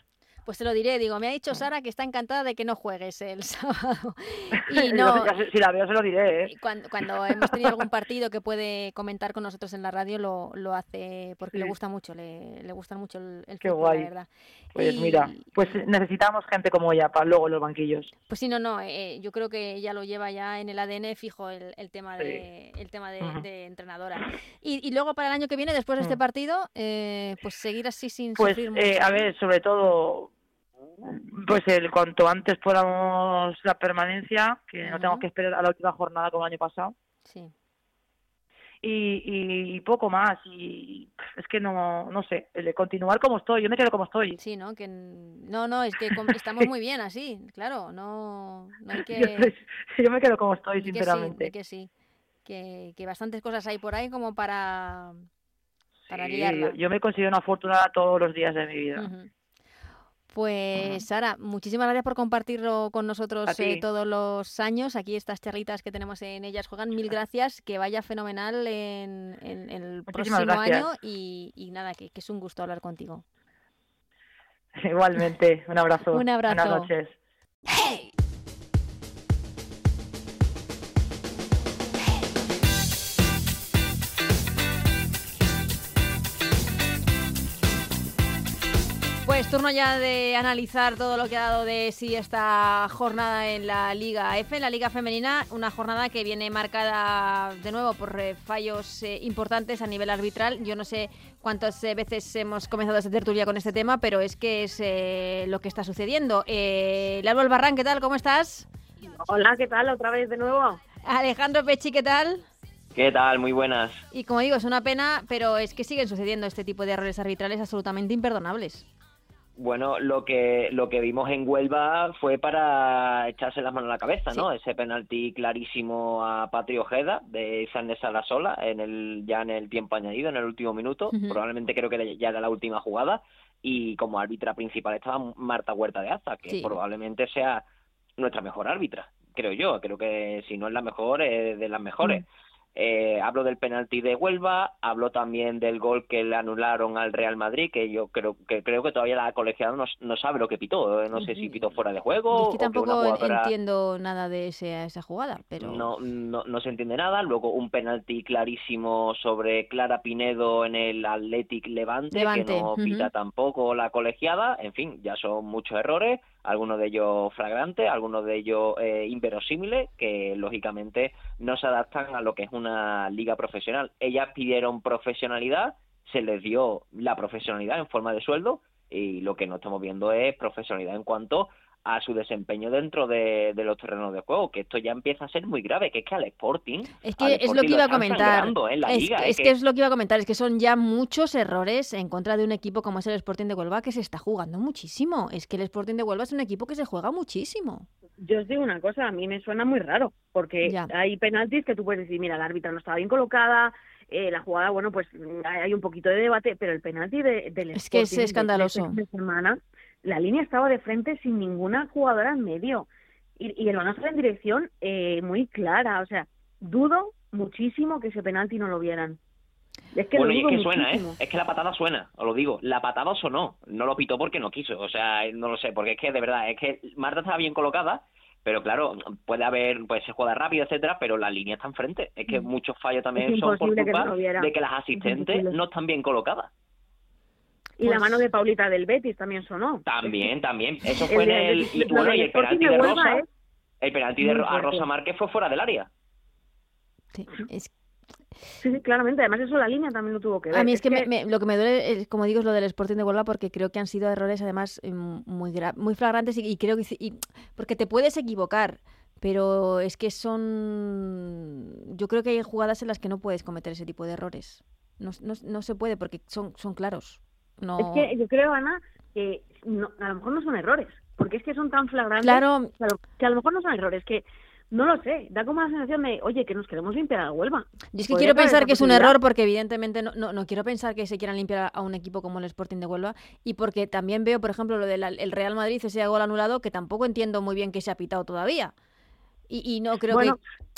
Pues te lo diré, digo, me ha dicho Sara que está encantada de que no juegues el sábado. Y no, si la veo se lo diré. ¿eh? Cuando, cuando, hemos tenido algún partido que puede comentar con nosotros en la radio, lo, lo hace porque le gusta mucho, le, le gusta mucho el, el Qué guay. la verdad. Pues mira, pues necesitamos gente como ella para luego los banquillos. Pues sí, no, no, eh, yo creo que ella lo lleva ya en el ADN fijo el, el tema de el tema de, entrenadora. Y, y, luego para el año que viene, después de este mm. partido, eh, pues seguir así sin pues, sufrir eh, a ver, sobre todo pues el cuanto antes podamos la permanencia, que no tengo que esperar a la última jornada como el año pasado. Sí. Y, y, poco más. Y es que no, no sé, el de continuar como estoy, yo me quedo como estoy. Sí, ¿no? Que, no, no, es que estamos muy bien así, claro, no, no hay que... Yo, me quedo como estoy, sinceramente. Que sí, que, que, bastantes cosas hay por ahí como para, para Yo, me considero una afortunada todos los días de mi vida. Pues Sara, muchísimas gracias por compartirlo con nosotros eh, todos los años. Aquí estas charlitas que tenemos en ellas juegan. Mil gracias, que vaya fenomenal en, el próximo año y, nada, que, es un gusto hablar contigo. Igualmente, un abrazo. un abrazo. Buenas noches. Turno ya de analizar todo lo que ha dado de sí esta jornada en la Liga F, en la Liga Femenina, una jornada que viene marcada de nuevo por eh, fallos eh, importantes a nivel arbitral. Yo no sé cuántas eh, veces hemos comenzado esta tertulia con este tema, pero es que es lo que está sucediendo. Eh, Lalo Albarrán, ¿qué tal? ¿Cómo estás? Hola, ¿qué tal? Otra vez de nuevo. Alejandro Pechi, ¿qué tal? ¿Qué tal? Muy buenas. Y como digo, es una pena, pero es que siguen sucediendo este tipo de errores arbitrales absolutamente imperdonables. Bueno, lo que lo que vimos en Huelva fue para echarse las manos a la cabeza, ¿no? Ese penalti clarísimo a Patrio Ojeda de San Salasola en el ya en el tiempo añadido, en el último minuto, probablemente creo que ya era la última jugada. Y como árbitra principal estaba Marta Huerta de Aza, que probablemente sea nuestra mejor árbitra, creo yo, creo que si no es la mejor, es de las mejores. Eh, hablo del penalti de Huelva, hablo también del gol que le anularon al Real Madrid, que yo creo que creo que todavía la colegiada no, no sabe lo que pitó, eh, no sé si pitó fuera de juego. Es que tampoco entiendo nada de ese, esa jugada, pero no, no, no se entiende nada. Luego un penalti clarísimo sobre Clara Pinedo en el Athletic Levante, que no pita tampoco la colegiada. En fin, ya son muchos errores algunos de ellos flagrantes, algunos de ellos eh, inverosímiles, que lógicamente no se adaptan a lo que es una liga profesional. Ellas pidieron profesionalidad, se les dio la profesionalidad en forma de sueldo y lo que no estamos viendo es profesionalidad en cuanto a su desempeño dentro de, los terrenos de juego, que esto ya empieza a ser muy grave, que es que al Sporting... Es que es lo que iba a comentar. es, que es, lo que iba a comentar, es que son ya muchos errores en contra de un equipo como es el Sporting de Huelva, que se está jugando muchísimo. Es que el Sporting de Huelva es un equipo que se juega muchísimo. Yo os digo una cosa, a mí me suena muy raro, porque hay penaltis que tú puedes decir, mira, la árbitra no estaba bien colocada, eh, la jugada, bueno, pues hay un poquito de debate, pero el penalti de, del Es que es escandaloso. De semana, la línea estaba de frente sin ninguna jugadora en medio y, y el balón en dirección eh, muy clara. O sea, dudo muchísimo que ese penalti no lo vieran. Es que bueno, y es que suena, ¿eh? Es que la patada suena, os lo digo. La patada sonó. No lo pitó porque no quiso. O sea, no lo sé. Porque es que, de verdad, es que Marta estaba bien colocada. Pero claro, puede haber, pues se juega rápido, etcétera, pero la línea está enfrente. Es que mm. muchos fallos también son por culpa de que las asistentes no están bien colocadas. Y la pues mano de Paulita del Betis también sonó. También, también. Eso fue en el... Y, bueno, y el penalti de Rosa... El penalti de a Rosa Márquez fue fuera del área. Sí, es Sí, sí, claramente. Además, eso la línea también lo tuvo que ver. A mí es, que, lo que me duele, como digo, es lo del Sporting de Huelva, porque creo que han sido errores, además, mm, muy, muy flagrantes y, creo que. Y, porque te puedes equivocar, pero es que son. Yo creo que hay jugadas en las que no puedes cometer ese tipo de errores. No, no, no se puede porque son, son claros. Es que yo creo, Ana, que a lo mejor no son errores, porque es que son tan flagrantes claro. que a lo mejor no son errores, que no lo sé, da como la sensación de, oye, que nos queremos limpiar a Huelva. Y es que quiero pensar que es un error porque evidentemente no, no, quiero pensar que se quieran limpiar a un equipo como el Sporting de Huelva y porque también veo, por ejemplo, lo del Real Madrid, ese gol anulado, que tampoco entiendo muy bien que se ha pitado todavía. Y, no creo que...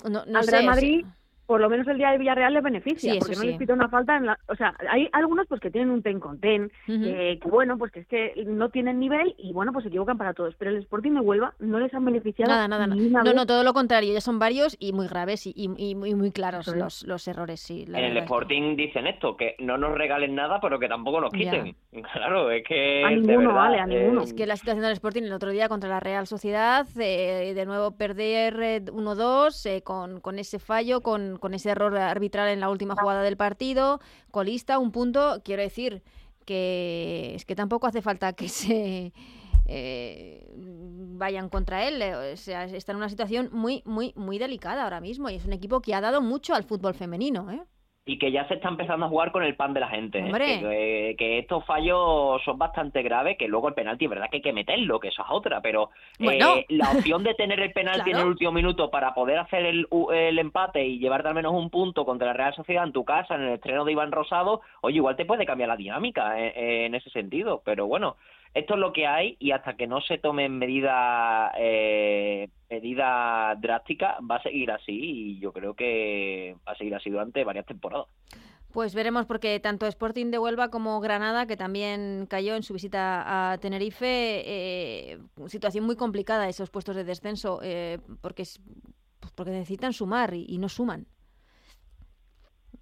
No, al Real Madrid por lo menos el día de Villarreal les beneficia, porque no les pita una falta en la... O sea, hay algunos pues que tienen un ten con ten, que bueno, pues que es que no tienen nivel y bueno, pues se equivocan para todos, pero el Sporting de Huelva no les han beneficiado Nada, nada, nada. No, no, todo lo contrario, ya son varios y muy graves y, y, muy, muy claros los, los errores, sí. en el Sporting dicen esto, que no nos regalen nada, pero que tampoco nos quiten. Claro, es que... A ninguno, vale, a ninguno. Es que la situación del Sporting el otro día contra la Real Sociedad, eh, de nuevo perder 1-2 eh, con, con ese fallo, con, con ese error arbitral en la última jugada del partido, colista, un punto, quiero decir que es que tampoco hace falta que se eh, vayan contra él, o sea, está en una situación muy, muy, muy delicada ahora mismo y es un equipo que ha dado mucho al fútbol femenino, ¿eh? Y que ya se está empezando a jugar con el pan de la gente. ¿eh? Que, estos fallos son bastante graves, que luego el penalti es verdad que hay que meterlo, que eso es otra, pero eh, la opción de tener el penalti en el último minuto para poder hacer el, el, empate y llevarte al menos un punto contra la Real Sociedad en tu casa, en el estreno de Iván Rosado, oye, igual te puede cambiar la dinámica eh, en ese sentido, pero bueno, esto es lo que hay y hasta que no se tomen medidas eh, medida drásticas va a seguir así y yo creo que va a seguir así durante varias temporadas. Pues veremos porque tanto Sporting de Huelva como Granada, que también cayó en su visita a Tenerife, eh, situación muy complicada esos puestos de descenso, eh, porque, pues porque necesitan sumar y, no suman.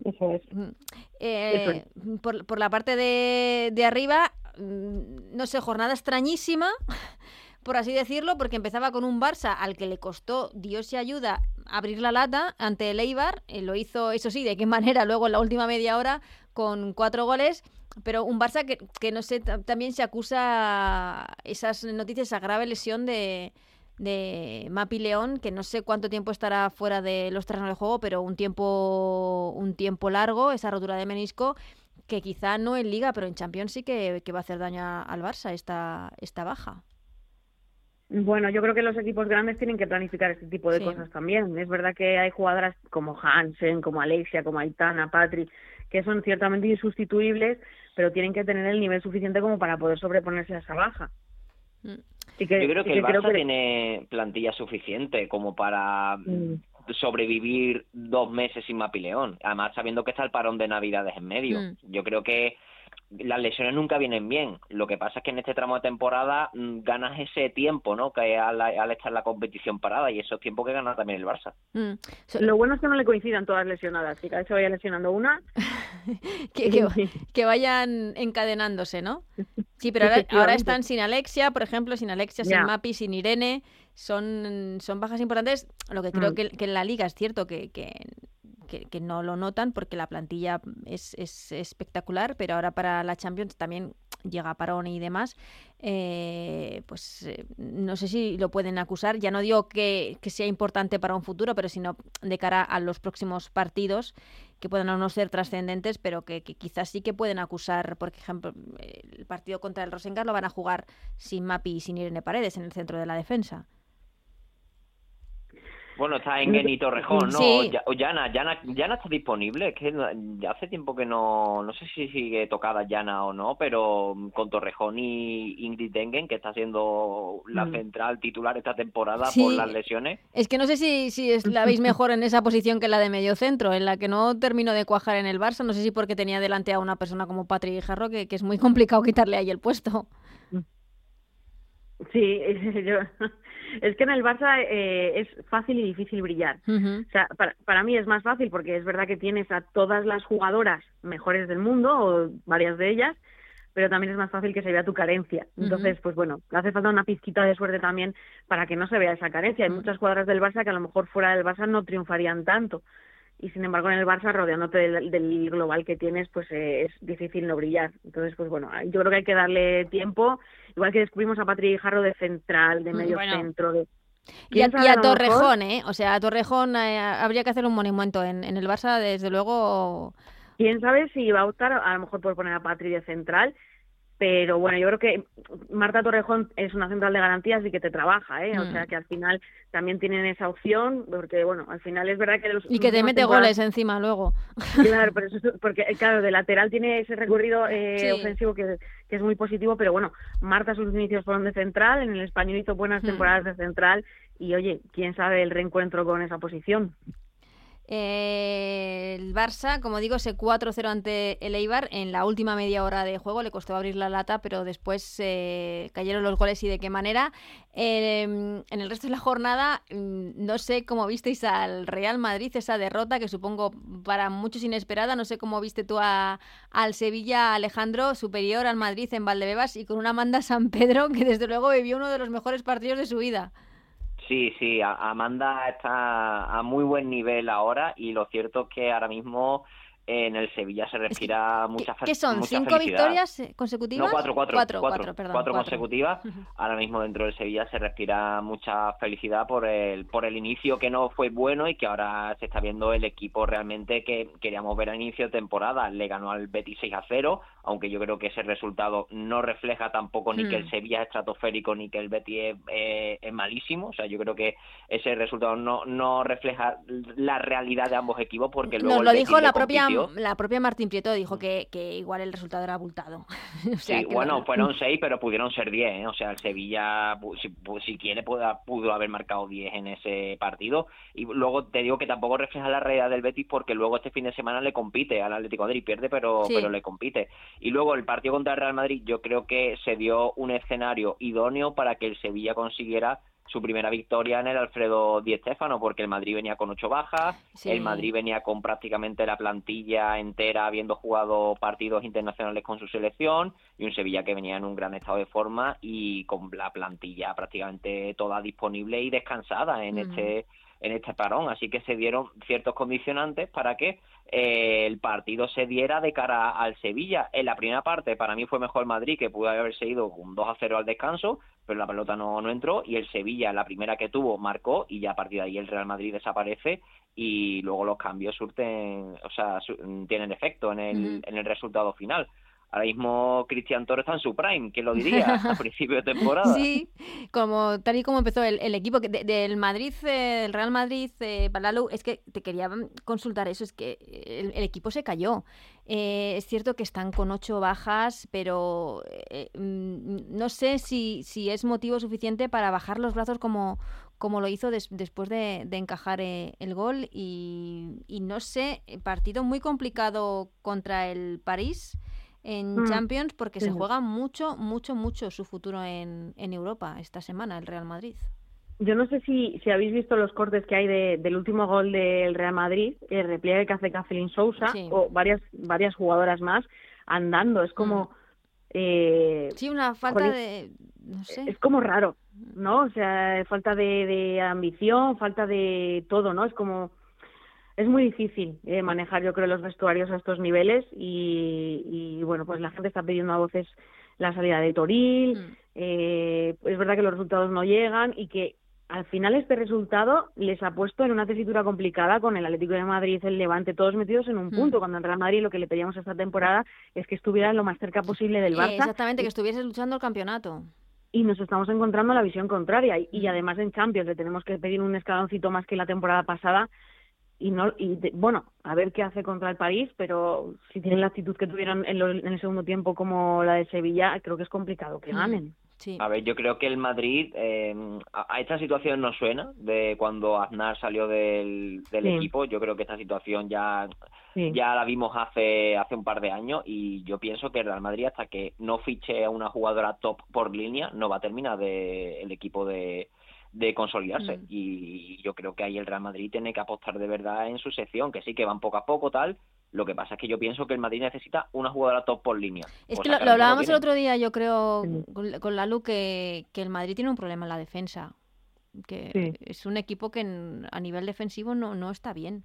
Eso es. Mm. Eh, por, por, la parte de, de arriba, no sé, jornada extrañísima, por así decirlo, porque empezaba con un Barça al que le costó, Dios y ayuda, abrir la lata ante el Eibar. Eh, lo hizo, eso sí, de qué manera, luego en la última media hora, con cuatro goles. Pero un Barça que, que no sé, también se acusa esas noticias, a grave lesión de, de Mapi León, que no sé cuánto tiempo estará fuera de los terrenos de juego, pero un tiempo, un tiempo largo, esa rotura de menisco que quizá no en Liga, pero en Champions sí que, va a hacer daño al Barça esta, esta baja. Bueno, yo creo que los equipos grandes tienen que planificar este tipo de cosas también. Es verdad que hay jugadoras como Hansen, como Alexia, como Aitana, Patri, que son ciertamente insustituibles, pero tienen que tener el nivel suficiente como para poder sobreponerse a esa baja. Mm. yo creo que el Barça tiene plantilla suficiente como para mm sobrevivir dos meses sin Mapileón, además sabiendo que está el parón de Navidades en medio. Mm. Yo creo que las lesiones nunca vienen bien. Lo que pasa es que en este tramo de temporada mm, ganas ese tiempo, ¿no? Que al, al, estar la competición parada y esos tiempos que gana también el Barça. Mm. Lo bueno es que no le coincidan todas lesionadas, que cada vez se vaya lesionando una. que, que, vayan encadenándose, ¿no? Sí, pero ahora, están sin Alexia, por ejemplo, sin Alexia, sin Mapi, sin Irene. Son, son bajas importantes. Lo que creo que, que, en la liga es cierto que, que que, no lo notan porque la plantilla es, es, espectacular, pero ahora para la Champions también llega Parón y demás, eh, pues eh, no sé si lo pueden acusar. Ya no digo que, sea importante para un futuro, pero sino de cara a los próximos partidos que puedan no ser trascendentes, pero que, quizás sí que pueden acusar, por ejemplo, el partido contra el Rosengar lo van a jugar sin Mapi y sin Irene Paredes en el centro de la defensa. Bueno, está en Geni Torrejón, ¿no? Sí. O Yana, Yana, está disponible. Es que ya hace tiempo que no, no sé si sigue tocada Yana o no, pero con Torrejón y Ingrid Dengen, que está siendo la mm. central titular esta temporada por las lesiones. Es que no sé si, si la veis mejor en esa posición que la de medio centro, en la que no terminó de cuajar en el Barça. No sé si porque tenía delante a una persona como Patrick Jarro, que, que es muy complicado quitarle ahí el puesto. Sí, yo, es que en el Barça eh, es fácil y difícil brillar. O sea, para, para mí es más fácil porque es verdad que tienes a todas las jugadoras mejores del mundo, o varias de ellas, pero también es más fácil que se vea tu carencia. Entonces, pues bueno, hace falta una pizquita de suerte también para que no se vea esa carencia. Hay muchas jugadoras del Barça que a lo mejor fuera del Barça no triunfarían tanto y sin embargo en el Barça rodeándote del, global que tienes pues eh, es difícil no brillar entonces pues bueno yo creo que hay que darle tiempo igual que descubrimos a Patrick Jarro de central de medio centro de y a, Torrejón, ¿eh? O sea, a Torrejón eh, habría que hacer un monumento en, en el Barça, desde luego. ¿Quién sabe si va a optar a lo mejor por poner a Patri de central pero bueno, yo creo que Marta Torrejón es una central de garantías y que te trabaja, ¿eh? O mm. sea que al final también tienen esa opción, porque bueno, al final es verdad que... y que te mete goles encima luego. Claro, pero eso, porque claro, de lateral tiene ese recorrido eh, ofensivo que, que, es muy positivo, pero bueno, Marta sus inicios fueron de central, en el español hizo buenas mm. temporadas de central y oye, quién sabe el reencuentro con esa posición. Eh, el Barça, como digo, ese 4-0 ante el Eibar en la última media hora de juego le costó abrir la lata, pero después eh, cayeron los goles y de qué manera. Em, en el resto de la jornada, mm, no sé cómo visteis al Real Madrid, esa derrota que supongo para muchos inesperada. No sé cómo viste tú a, al Sevilla, Alejandro, superior al Madrid en Valdebebas y con una manda San Pedro que desde luego vivió uno de los mejores partidos de su vida. Sí, sí, Amanda está a muy buen nivel ahora y lo cierto es que ahora mismo en el Sevilla se respira mucha ¿Qué son? ¿Cinco victorias eh, consecutivas? No, cuatro, cuatro. Cuatro, cuatro, perdón, cuatro consecutivas. Ahora mismo dentro del Sevilla se respira mucha felicidad por el, por el inicio que no fue bueno y que ahora se está viendo el equipo realmente que queríamos ver a inicio de temporada. Le ganó al Betis 6 a 0, aunque yo creo que ese resultado no refleja tampoco ni que el hmm. Sevilla es estratosférico ni que el Betis es, es, malísimo. O sea, yo creo que ese resultado no, no refleja la realidad de ambos equipos porque luego... Nos lo dijo la propia la propia Martín Prieto dijo que, que igual el resultado era abultado. sí, bueno, fueron seis, pero pudieron ser diez. ¿eh? O sea, el Sevilla, si, si quiere, pudo, pudo haber marcado diez en ese partido. Y luego te digo que tampoco refleja la realidad del Betis porque luego este fin de semana le compite al Atlético de Madrid. Pierde, pero, pero le compite. Y luego el partido contra el Real Madrid, yo creo que se dio un escenario idóneo para que el Sevilla consiguiera su primera victoria en el Alfredo Di Stéfano, porque el Madrid venía con ocho bajas, el Madrid venía con prácticamente la plantilla entera habiendo jugado partidos internacionales con su selección y un Sevilla que venía en un gran estado de forma y con la plantilla prácticamente toda disponible y descansada en mm. este en este parón, así que se dieron ciertos condicionantes para que eh, el partido se diera de cara al Sevilla. En la primera parte para mí fue mejor Madrid, que pudo haberse ido un 2 a 0 al descanso, pero la pelota no, no entró y el Sevilla, la primera que tuvo, marcó y ya a partir de ahí el Real Madrid desaparece y luego los cambios surten, o sea, tienen efecto en el, en el resultado final. Ahora mismo Cristian Torres está en su prime, ¿quién lo diría? A principio de temporada. Sí, como tal y como empezó el, equipo del Madrid, eh, el Real Madrid, eh, es que te quería consultar eso, es que el, equipo se cayó. Eh, es cierto que están con ocho bajas, pero eh, mm, no sé si, si es motivo suficiente para bajar los brazos como, como lo hizo después de, encajar el gol y, y no sé, partido muy complicado contra el París en mm. Champions porque se juega mucho, mucho, mucho su futuro en, en Europa esta semana, el Real Madrid. Yo no sé si, si habéis visto los cortes que hay del último gol del Real Madrid, el repliegue que hace Kathleen Sousa o varias, varias jugadoras más andando. Es como... Mm. Eh, sí, una falta de... No sé. Es como raro, ¿no? O sea, falta de, de ambición, falta de todo, ¿no? Es como es muy difícil eh, manejar, yo creo, los vestuarios a estos niveles y, bueno, pues la gente está pidiendo a voces la salida de Toril, mm. eh, es verdad que los resultados no llegan y que al final este resultado les ha puesto en una tesitura complicada con el Atlético de Madrid, el Levante, todos metidos en un mm. punto, cuando en Real Madrid lo que le pedíamos esta temporada es que estuviera lo más cerca posible del Barça. exactamente, que estuviese luchando el campeonato y nos estamos encontrando la visión contraria. Y, mm. además en Champions le tenemos que pedir un escaloncito más que la temporada pasada y no y bueno a ver qué hace contra el París pero si tienen la actitud que tuvieron en, el segundo tiempo como la de Sevilla creo que es complicado que mm, ganen. sí. a ver yo creo que el Madrid eh, a esta situación no suena de cuando Aznar salió del, del equipo. Yo creo que esta situación ya ya la vimos hace hace un par de años y yo pienso que el Real Madrid hasta que no fiche a una jugadora top por línea no va a terminar de el equipo de de consolidarse. Mm. Y yo creo que ahí el Real Madrid tiene que apostar de verdad en su sección, que sí que van poco a poco, tal. Lo que pasa es que yo pienso que el Madrid necesita una jugadora top por línea. Es que lo, hablábamos el otro día, yo creo, con, con Lalu, que, que el Madrid tiene un problema en la defensa. Que es un equipo que a nivel defensivo no, no está bien.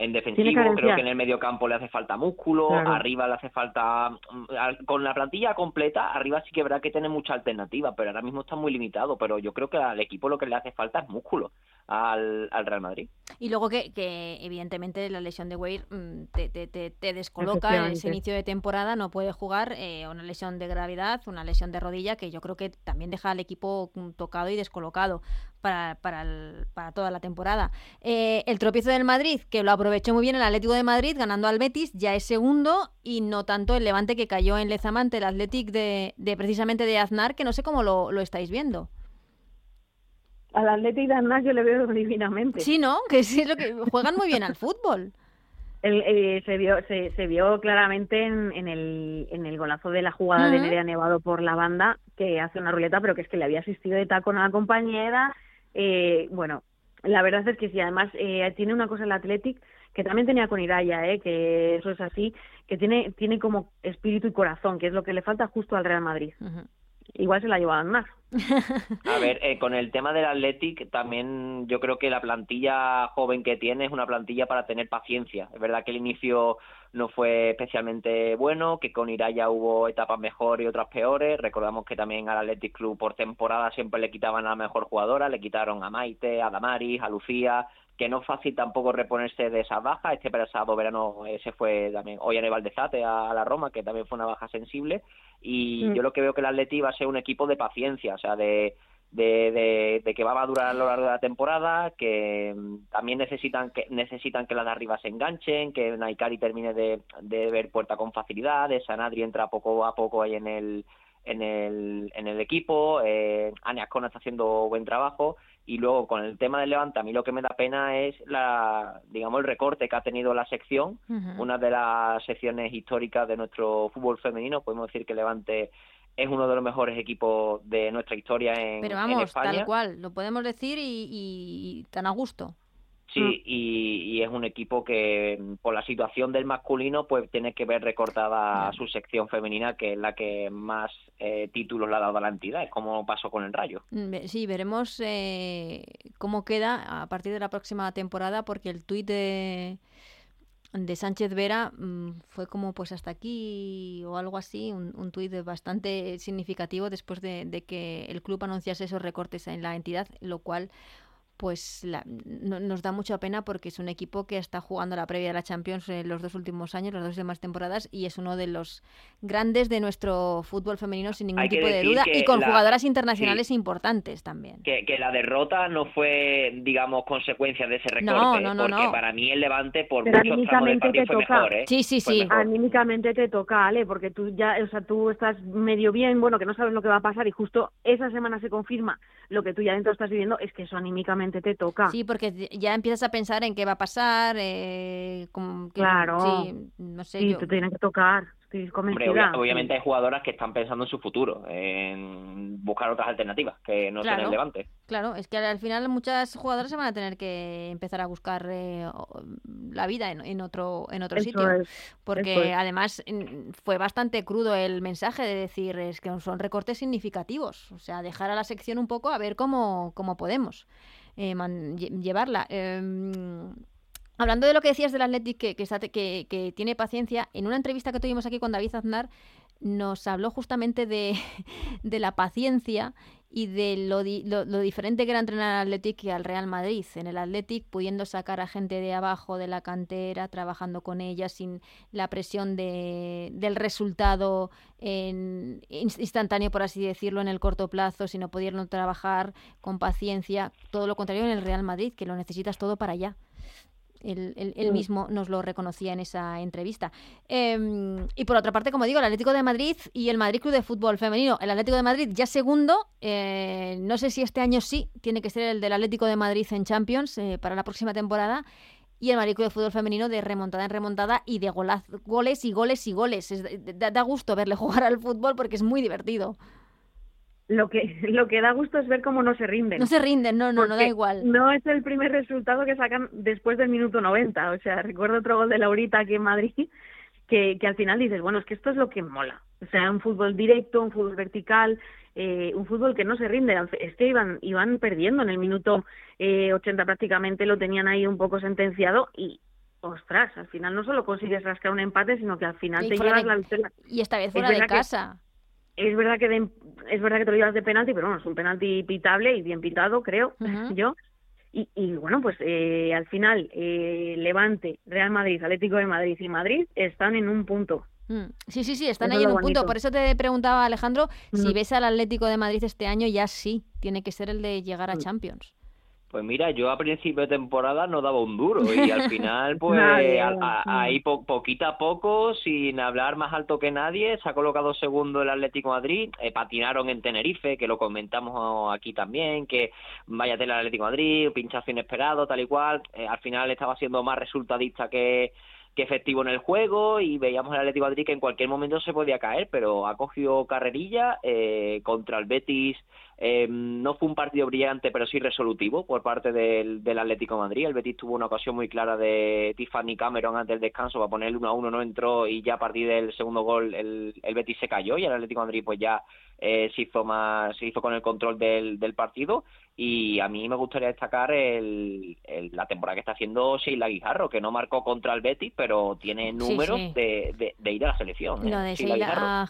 En defensivo creo que en el medio campo le hace falta músculo, arriba le hace falta... Mm, con la plantilla completa, arriba sí que habrá que tener mucha alternativa, pero ahora mismo está muy limitado, pero yo creo que al equipo lo que le hace falta es músculo. al, al Real Madrid. Y luego que, que evidentemente la lesión de Weir mm, te, te, te, descoloca en ese inicio de temporada, no puede jugar, eh, una lesión de gravedad, una lesión de rodilla que yo creo que también deja al equipo mm, tocado y descolocado para, para, para toda la temporada. Eh, el tropiezo del Madrid, que lo aprovechó muy bien el Atlético de Madrid ganando al Betis, ya es segundo y no tanto el Levante que cayó en Lezamante, el Athletic de, de precisamente de Aznar, que no sé cómo lo, lo estáis viendo al Atlético de Aznar yo le veo divinamente. Sí, ¿no? Que sí, es lo que juegan muy bien al fútbol. El, eh, se vio se, se vio claramente en, en, el, en el golazo de la jugada de Nerea Nevado por la banda que hace una ruleta pero que es que le había asistido de tacón a la compañera eh, bueno la verdad es que sí además eh, tiene una cosa el Athletic que también tenía con Iraya eh, que eso es así que tiene tiene como espíritu y corazón que es lo que le falta justo al Real Madrid igual se la llevaban más. A ver, eh, con el tema del Athletic, también yo creo que la plantilla joven que tiene es una plantilla para tener paciencia. Es verdad que el inicio no fue especialmente bueno, que con Iraya hubo etapas mejores y otras peores. Recordamos que también al Athletic Club por temporada siempre le quitaban a la mejor jugadora, le quitaron a Maite, a Damaris, a Lucía, que no es fácil tampoco reponerse de esas bajas. Este pasado verano eh, se fue también a Valdezate a la Roma, que también fue una baja sensible. Y mm. yo lo que veo que el Atleti va a ser un equipo de paciencia, o sea, de, de, de, que va a durar a lo largo de la temporada, que también necesitan que necesitan que las de arriba se enganchen, que Naikari termine de, de ver puerta con facilidad, de Sanadri entra poco a poco ahí en el en el, en el equipo, eh, Ania está haciendo buen trabajo y luego con el tema del Levante a mí lo que me da pena es la digamos el recorte que ha tenido la sección, una de las secciones históricas de nuestro fútbol femenino, podemos decir que Levante es uno de los mejores equipos de nuestra historia en, Pero vamos, España. tal cual, lo podemos decir y, y tan a gusto. Sí, mm. y, es un equipo que mm, por la situación del masculino pues tiene que ver recortada su sección femenina que es la que más eh, títulos le ha dado a la entidad, es como pasó con el Rayo. Mm, sí, veremos eh, cómo queda a partir de la próxima temporada porque el tuit de, de Sánchez Vera fue como pues hasta aquí o algo así, un, un tuit bastante significativo después de, de que el club anunciase esos recortes en la entidad, lo cual pues la, no, nos da mucha pena porque es un equipo que está jugando la previa de la Champions en los dos últimos años, las dos demás temporadas, y es uno de los grandes de nuestro fútbol femenino sin ningún tipo de duda y con jugadoras internacionales importantes también. Que, que, la derrota no fue, digamos, consecuencia de ese recorte, no, no, porque para mí el Levante por Pero muchos tramos del partido fue toca. mejor, ¿eh? Sí, sí, sí. Anímicamente te toca, Ale, porque tú ya, o sea, tú estás medio bien, bueno, que no sabes lo que va a pasar y justo esa semana se confirma lo que tú ya dentro estás viviendo, es que eso anímicamente te toca. Sí, porque ya empiezas a pensar en qué va a pasar, eh, como que, claro. Sí, no sé. Sí, yo... te tiene que tocar. Estoy convencida. Hombre, obviamente hay jugadoras que están pensando en su futuro, en buscar otras alternativas que no claro, sean el Levante. Claro, es que al final muchas jugadoras se van a tener que empezar a buscar eh, la vida en, en, otro en otro eso sitio, es, porque además fue bastante crudo el mensaje de decir es que son recortes significativos, o sea, dejar a la sección un poco a ver cómo cómo podemos eh, man, llevarla. Eh, Hablando de lo que decías del Athletic, que, que, que, que, tiene paciencia, en una entrevista que tuvimos aquí con David Aznar, nos habló justamente de, la paciencia y de lo, di, lo, diferente que era entrenar al Athletic y al Real Madrid. En el Athletic, pudiendo sacar a gente de abajo de la cantera, trabajando con ella sin la presión de, del resultado en, instantáneo, por así decirlo, en el corto plazo, sino pudiendo trabajar con paciencia. Todo lo contrario en el Real Madrid, que lo necesitas todo para allá. Él, él, él, mismo nos lo reconocía en esa entrevista. Eh, y por otra parte, como digo, el Atlético de Madrid y el Madrid Club de Fútbol Femenino. El Atlético de Madrid ya segundo. Eh, no sé si este año sí tiene que ser el del Atlético de Madrid en Champions eh, para la próxima temporada. Y el Madrid Club de Fútbol Femenino de remontada en remontada y de golaz, goles y goles y goles. Es, da, da gusto verle jugar al fútbol porque es muy divertido lo que lo que da gusto es ver cómo no se rinden. No se rinden, no, no, no da igual. No es el primer resultado que sacan después del minuto 90. O sea, recuerdo otro gol de Laurita aquí en Madrid que, que al final dices, bueno, es que esto es lo que mola. O sea, un fútbol directo, un fútbol vertical, eh, un fútbol que no se rinde. Es que iban, iban perdiendo en el minuto eh, 80 prácticamente, lo tenían ahí un poco sentenciado y, ostras, al final no solo consigues rascar un empate, sino que al final y te llevas la victoria. Y esta vez fuera de casa. Que, es verdad que de, es verdad que te lo llevas de penalti, pero bueno, es un penalti pitable y bien pitado, creo uh -huh. yo. Y, y bueno, pues eh, al final eh, Levante, Real Madrid, Atlético de Madrid y Madrid están en un punto. Mm. Sí, sí, sí, están ahí en un punto. Por eso te preguntaba, Alejandro, si ves al Atlético de Madrid este año, ya sí, tiene que ser el de llegar a Champions. Pues mira, yo a principio de temporada no daba un duro y al final, pues ahí poquito a poco, sin hablar más alto que nadie, se ha colocado segundo el Atlético Madrid. Eh, patinaron en Tenerife, que lo comentamos aquí también, que vaya tela el Atlético Madrid, pinchazo inesperado, tal y cual. Eh, al final estaba siendo más resultadista que, que efectivo en el juego y veíamos el Atlético Madrid que en cualquier momento se podía caer, pero ha cogido carrerilla eh, contra el Betis eh, no fue un partido brillante, pero sí resolutivo por parte del, del Atlético Madrid. El Betis tuvo una ocasión muy clara de Tiffany Cameron antes del descanso para poner el 1 a 1, no entró y ya a partir del segundo gol el, el Betis se cayó y el Atlético Madrid pues ya eh, se hizo más se hizo con el control del, del partido y a mí me gustaría destacar el, la temporada que está haciendo Sheila Guijarro que no marcó contra el Betis pero tiene números De, de, ir a la selección ¿eh? de Sheila,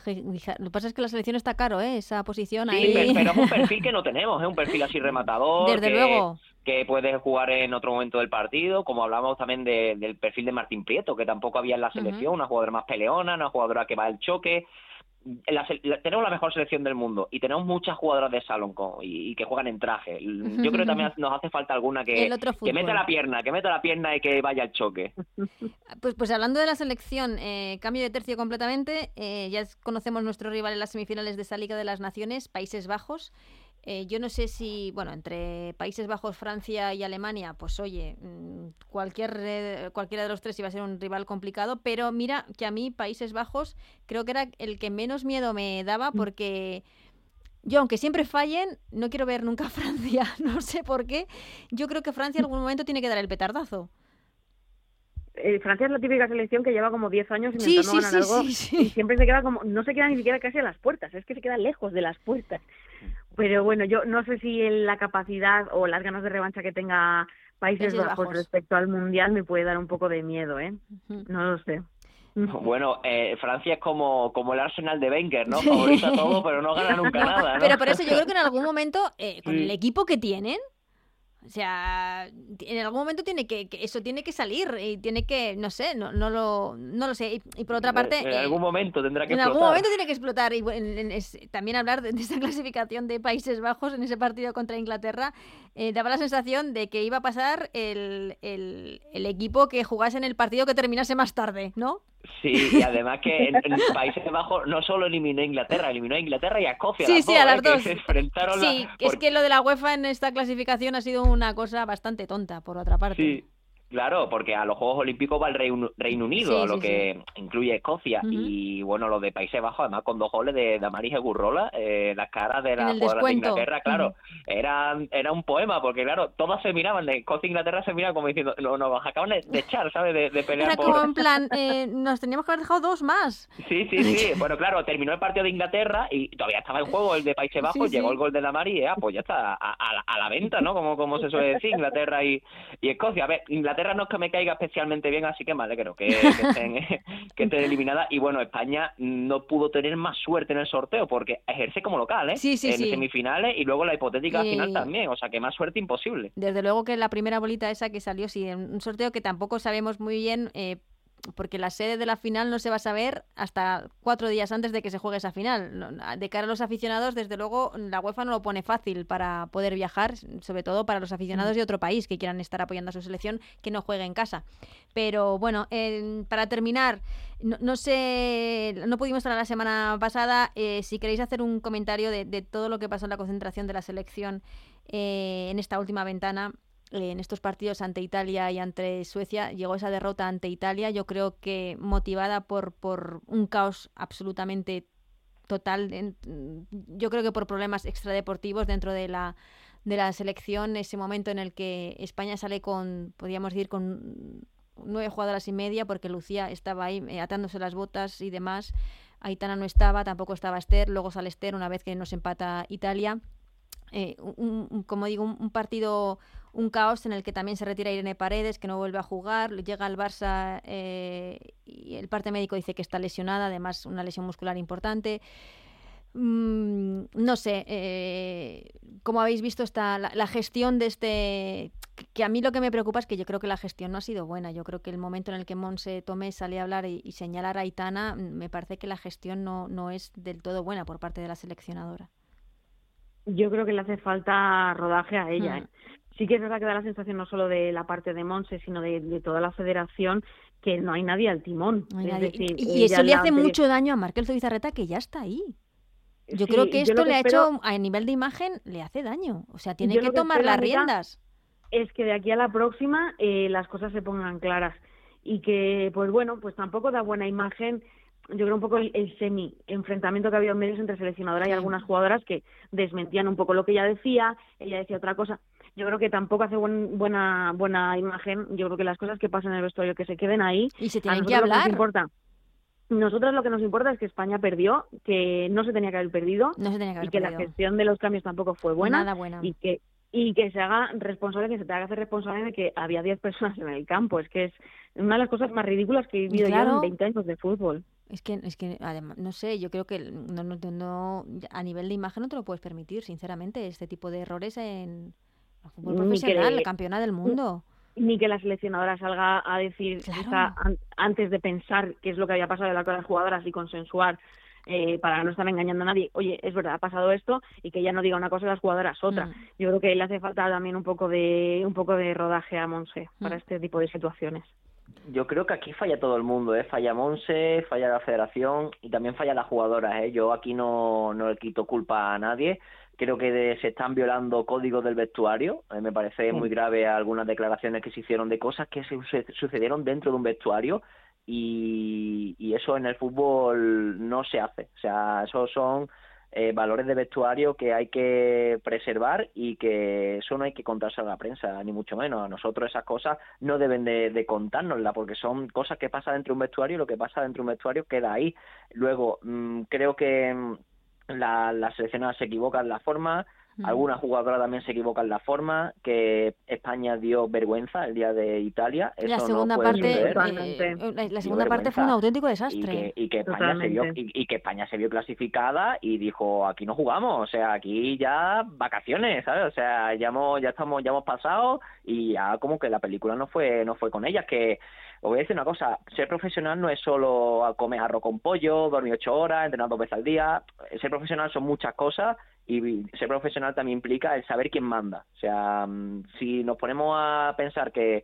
lo que pasa es que la selección está caro ¿eh? esa posición ahí pero, un perfil que no tenemos es un perfil así rematador desde luego. que puede jugar en otro momento del partido, como hablamos también del perfil de Martín Prieto, que tampoco había en la selección, una jugadora más peleona, una jugadora que va al choque, tenemos la mejor selección del mundo y tenemos muchas jugadoras de salón y, que juegan en traje. Yo creo que también nos hace falta alguna que, que meta la pierna, que meta la pierna y que vaya al choque. Pues, pues hablando de la selección, eh, cambio de tercio completamente. Eh, ya conocemos nuestro rival en las semifinales de esa Liga de las Naciones, Países Bajos. Eh, yo no sé si, bueno, entre Países Bajos, Francia y Alemania, pues oye, mm, cualquier, cualquiera de los tres iba a ser un rival complicado, pero mira que a mí Países Bajos creo que era el que menos miedo me daba mm. porque yo, aunque siempre fallen, no quiero ver nunca a Francia, no sé por qué. Yo creo que Francia en algún momento tiene que dar el petardazo. Eh, Francia es la típica selección que lleva como 10 años intentando ganar algo y siempre se queda como, no se queda ni siquiera casi a las puertas, es que se queda lejos de las puertas. Pero bueno, yo no sé si la capacidad o las ganas de revancha que tenga Países, Bajos, respecto al Mundial me puede dar un poco de miedo, ¿eh? No lo sé. Bueno, eh, Francia es como, como el Arsenal de Wenger, ¿no? Favorita todo, pero no gana nunca nada. Pero por eso yo creo que en algún momento, eh, con el equipo que tienen, o sea, en algún momento tiene que, eso tiene que salir y tiene que, no sé, no, no lo, no lo sé. Y, por otra parte, en, algún momento tendrá que en algún momento tiene que explotar y también hablar de, esa clasificación de Países Bajos en ese partido contra Inglaterra eh, daba la sensación de que iba a pasar el, el, el equipo que jugase en el partido que terminase más tarde, ¿no? Sí, y además que en, Países Bajos no solo eliminó a Inglaterra, eliminó a Inglaterra y a Escocia. Sí, sí, a las ¿eh? dos. se enfrentaron sí, es que lo de la UEFA en esta clasificación ha sido una cosa bastante tonta, por otra parte. Sí, Claro, porque a los Juegos Olímpicos va el Reino, Unido, lo que incluye Escocia. Y bueno, lo de Países Bajos, además con dos goles de Damaris Gurrola, eh, las caras de la jugadora de Inglaterra, claro, era, era un poema, porque claro, todas se miraban, de Escocia e Inglaterra se miraban como diciendo, no, nos acaban de, echar, ¿sabes? De, pelear Era como en plan, eh, nos teníamos que haber dejado dos más. Sí, sí, sí. bueno, claro, terminó el partido de Inglaterra y todavía estaba en juego el de Países Bajos, llegó el gol de Damaris y ah, pues ya está, a, la venta, ¿no? Como, como se suele decir, Inglaterra y, y Escocia. A ver, Inglaterra no es que me caiga especialmente bien, así que vale, creo que, que, estén, que estén eliminadas. Y bueno, España no pudo tener más suerte en el sorteo porque ejerce como local, ¿eh? Sí, sí, en semifinales y luego la hipotética final también, o sea que más suerte imposible. Desde luego que la primera bolita esa que salió, sí, en un sorteo que tampoco sabemos muy bien eh, porque la sede de la final no se va a saber hasta cuatro días antes de que se juegue esa final. De cara a los aficionados, desde luego, la UEFA no lo pone fácil para poder viajar, sobre todo para los aficionados de otro país que quieran estar apoyando a su selección que no juegue en casa. Pero bueno, para terminar, no, sé, no pudimos estar la semana pasada. Eh, si queréis hacer un comentario de, todo lo que pasó en la concentración de la selección eh, en esta última ventana en estos partidos ante Italia y ante Suecia llegó esa derrota ante Italia, yo creo que motivada por, por un caos absolutamente total, yo creo que por problemas extradeportivos dentro de la, de la selección, ese momento en el que España sale con, podríamos decir, con nueve jugadoras y media, porque Lucía estaba ahí eh, atándose las botas y demás, Aitana no estaba, tampoco estaba Esther, luego sale Esther una vez que nos empata Italia. Eh, como digo, un partido un caos en el que también se retira Irene Paredes, que no vuelve a jugar, llega al Barça eh, y el parte médico dice que está lesionada, además una lesión muscular importante. Mm, no sé, eh, como habéis visto, está la, gestión de este que a mí lo que me preocupa es que yo creo que la gestión no ha sido buena. Yo creo que el momento en el que Monse Tomé sale a hablar y, señalar a Aitana, me parece que la gestión no, no es del todo buena por parte de la seleccionadora. Yo creo que le hace falta rodaje a ella. Mm. ¿eh? Sí que es verdad que da la sensación no solo de la parte de Monse, sino de, toda la federación que no hay nadie al timón. y, eso le hace mucho daño a Markel Zubizarreta que ya está ahí. Yo creo que esto le ha hecho, a nivel de imagen, le hace daño. O sea, tiene que, tomar las riendas. Es que de aquí a la próxima eh, las cosas se pongan claras. Y que, pues bueno, pues tampoco da buena imagen. Yo creo un poco el, semi-enfrentamiento que había en medios entre seleccionadora y algunas jugadoras que desmentían un poco lo que ella decía, ella decía otra cosa. Yo creo que tampoco hace buena buena imagen. Yo creo que las cosas que pasan en el vestuario que se queden ahí. Y se tienen que hablar. importa nosotros lo que nos importa es que España perdió, que no se tenía que haber perdido y que la gestión de los cambios tampoco fue buena, Nada buena. y que y que se haga responsable, que se te haga hacer responsable de que había 10 personas en el campo. Es que es una de las cosas más ridículas que he vivido yo en 20 años de fútbol. Es que, es que además, no sé, yo creo que no, no, no, a nivel de imagen no te lo puedes permitir, sinceramente, este tipo de errores en el fútbol profesional, campeona del mundo ni que la seleccionadora salga a decir antes de pensar qué es lo que había pasado de las jugadoras y consensuar eh, para no estar engañando a nadie, oye, es verdad, ha pasado esto y que ella no diga una cosa y las jugadoras otra. Mm. Yo creo que le hace falta también un poco de un poco de rodaje a Monse para mm. este tipo de situaciones. Yo creo que aquí falla todo el mundo, ¿eh? Falla Monse, falla la federación y también falla las jugadoras, ¿eh? Yo aquí no, no le quito culpa a nadie creo que se están violando códigos del vestuario. Eh, me parece muy grave algunas declaraciones que se hicieron de cosas que se sucedieron dentro de un vestuario y, eso en el fútbol no se hace. O sea, esos son eh, valores de vestuario que hay que preservar y que eso no hay que contarse a la prensa, ni mucho menos. A nosotros esas cosas no deben de, de contárnoslas porque son cosas que pasan dentro de un vestuario y lo que pasa dentro de un vestuario queda ahí. Luego, mm, creo que mm, la, la seleccionada se equivoca en la forma, alguna jugadora también se equivoca en la forma, que España dio vergüenza el día de Italia. Eso la segunda no parte, eh, la segunda parte fue un auténtico desastre. Y que, España se vio, y, que España se vio clasificada y dijo aquí no jugamos, o sea aquí ya vacaciones, ¿sabes? O sea ya hemos, ya estamos, ya hemos pasado y ya como que la película no fue, no fue con ellas que os voy a decir una cosa, ser profesional no es solo comer arroz con pollo, dormir ocho horas, entrenar dos veces al día. Ser profesional son muchas cosas y ser profesional también implica el saber quién manda. O sea, mm, si nos ponemos a pensar que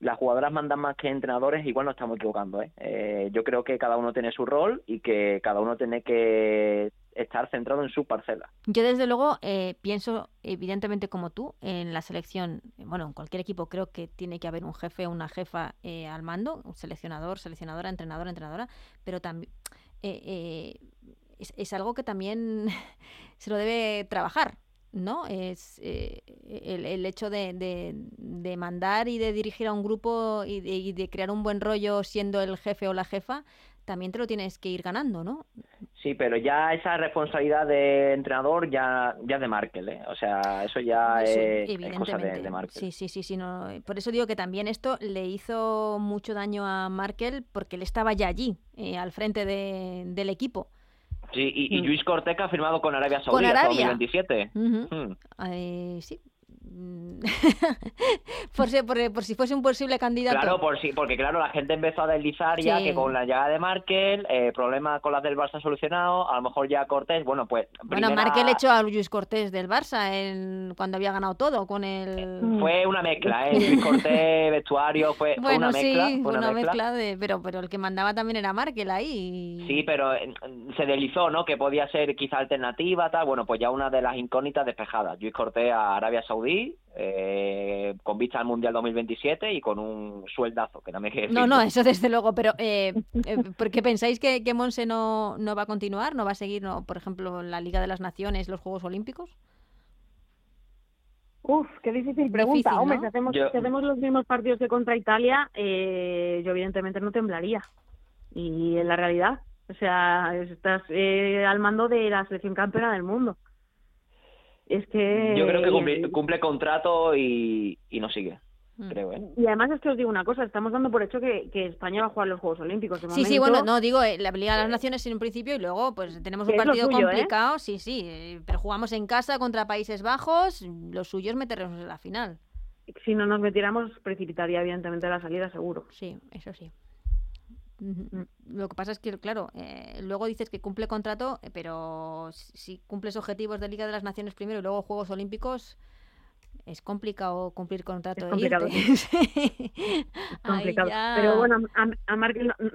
las jugadoras mandan más que entrenadores, igual no estamos equivocando. ¿eh? ¿eh? yo creo que cada uno tiene su rol y que cada uno tiene que estar centrado en su parcela. Yo desde luego eh, pienso evidentemente como tú en la selección, bueno, en cualquier equipo creo que tiene que haber un jefe o una jefa eh, al mando, un seleccionador, seleccionadora, entrenador, entrenadora, pero también eh, es, es, algo que también se lo debe trabajar. ¿no? Es el, el, hecho de, de, de, mandar y de dirigir a un grupo y de, y de crear un buen rollo siendo el jefe o la jefa, también te lo tienes que ir ganando, ¿no? Sí, pero ya esa responsabilidad de entrenador ya, ya de Markel, ¿eh? O sea, eso ya es, cosa de, Markel. Sí, sí, sí, sí no. por eso digo que también esto le hizo mucho daño a Markel porque él estaba ya allí, eh, al frente de, del equipo. Sí, y, y mm. Luis Corteca ha firmado con Arabia Saudí hasta 2027. eh, sí, Mm. por, si, por, si fuese un posible candidato. Claro, por si, porque claro, la gente empezó a deslizar ya que con la llegada de Markel, eh, problemas con las del Barça solucionado, a lo mejor ya Cortés, bueno, pues... Bueno, Markel echó a Luis Cortés del Barça en, cuando había ganado todo con el... Mm. Fue una mezcla, ¿eh? Luis Cortés, vestuario, fue, una mezcla. Sí, fue una, mezcla, de... Pero, pero el que mandaba también era Markel ahí. Sí, pero eh, se deslizó, ¿no? Que podía ser quizá alternativa, tal. Bueno, pues ya una de las incógnitas despejadas. Luis Cortés a Arabia Saudí eh, con vista al Mundial 2027 y con un sueldazo, que también que No, no, eso desde luego, pero eh, eh ¿por qué pensáis que, que Monse no, no va a continuar? ¿No va a seguir, no, por ejemplo, la Liga de las Naciones, los Juegos Olímpicos? Uf, qué difícil pregunta. Hombre, si hacemos, hacemos los mismos partidos que contra Italia, eh, yo evidentemente no temblaría. Y en la realidad, o sea, estás al mando de la selección campeona del mundo. Es que... Yo creo que cumple, contrato y, y no sigue. Mm. Creo, ¿eh? Y además es que os digo una cosa, estamos dando por hecho que, que España va a jugar los Juegos Olímpicos. sí, sí, bueno, no, digo, eh, la Liga de las Naciones en un principio y luego pues tenemos un partido ¿eh? complicado, sí, sí, pero jugamos en casa contra Países Bajos, los suyos meteremos en la final. si no nos metiéramos, precipitaría evidentemente la salida, seguro. Sí, eso sí. Mm. Lo que pasa es que, claro, eh, luego dices que cumple contrato, eh, pero si cumples objetivos de Liga de las Naciones primero y luego Juegos Olímpicos, es complicado cumplir contrato es complicado, complicado. Pero bueno, a, a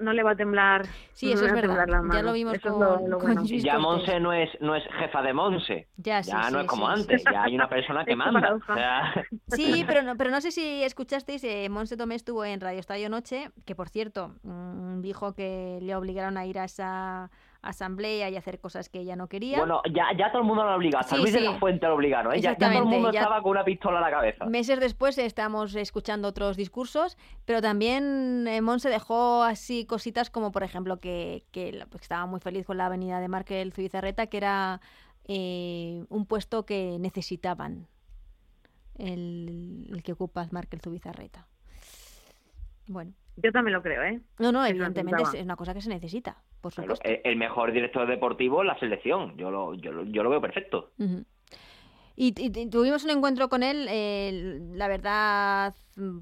no, le va a temblar. Sí, eso es verdad. Ya lo vimos con, Ya Monse no es, no es jefa de Monse. Ya, no es como antes. Ya hay una persona que manda. Sí, pero no, pero no sé si escuchasteis, eh, Monse Tomé estuvo en Radio Estadio Noche, que por cierto, mm, dijo que le obligaron a ir a esa asamblea y hacer cosas que ella no quería. Bueno, ya, ya todo el mundo lo obliga, hasta Luis de la Fuente lo obligaron, ¿eh? ya, todo el mundo estaba con una pistola a la cabeza. Meses después estamos escuchando otros discursos, pero también eh, Monse dejó así cositas como, por ejemplo, que, que pues, estaba muy feliz con la avenida de Markel Zubizarreta, que era eh, un puesto que necesitaban el, el que ocupa Markel Zubizarreta. Bueno. Yo también lo creo, ¿eh? No, no, evidentemente es una cosa que se necesita, por supuesto. el mejor director deportivo la selección, yo lo, yo, lo veo perfecto. y, tuvimos un encuentro con él, eh, la verdad,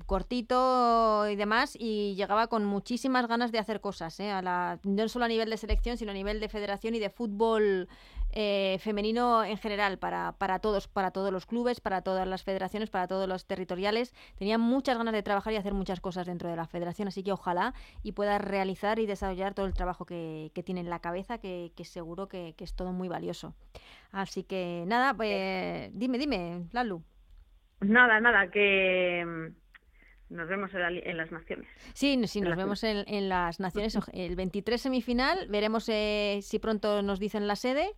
cortito y demás, y llegaba con muchísimas ganas de hacer cosas, ¿eh? a la, no solo a nivel de selección, sino a nivel de federación y de fútbol eh, femenino en general para, para todos, para todos los clubes, para todas las federaciones, para todos los territoriales. Tenía muchas ganas de trabajar y hacer muchas cosas dentro de la federación, así que ojalá y pueda realizar y desarrollar todo el trabajo que, tiene en la cabeza, que, seguro que, es todo muy valioso. Así que nada, pues dime, dime, Lalu. Nada, nada, que mm, nos vemos en, las naciones. Sí, sí, nos vemos en, las naciones. El 23 semifinal, veremos eh, si pronto nos dicen la sede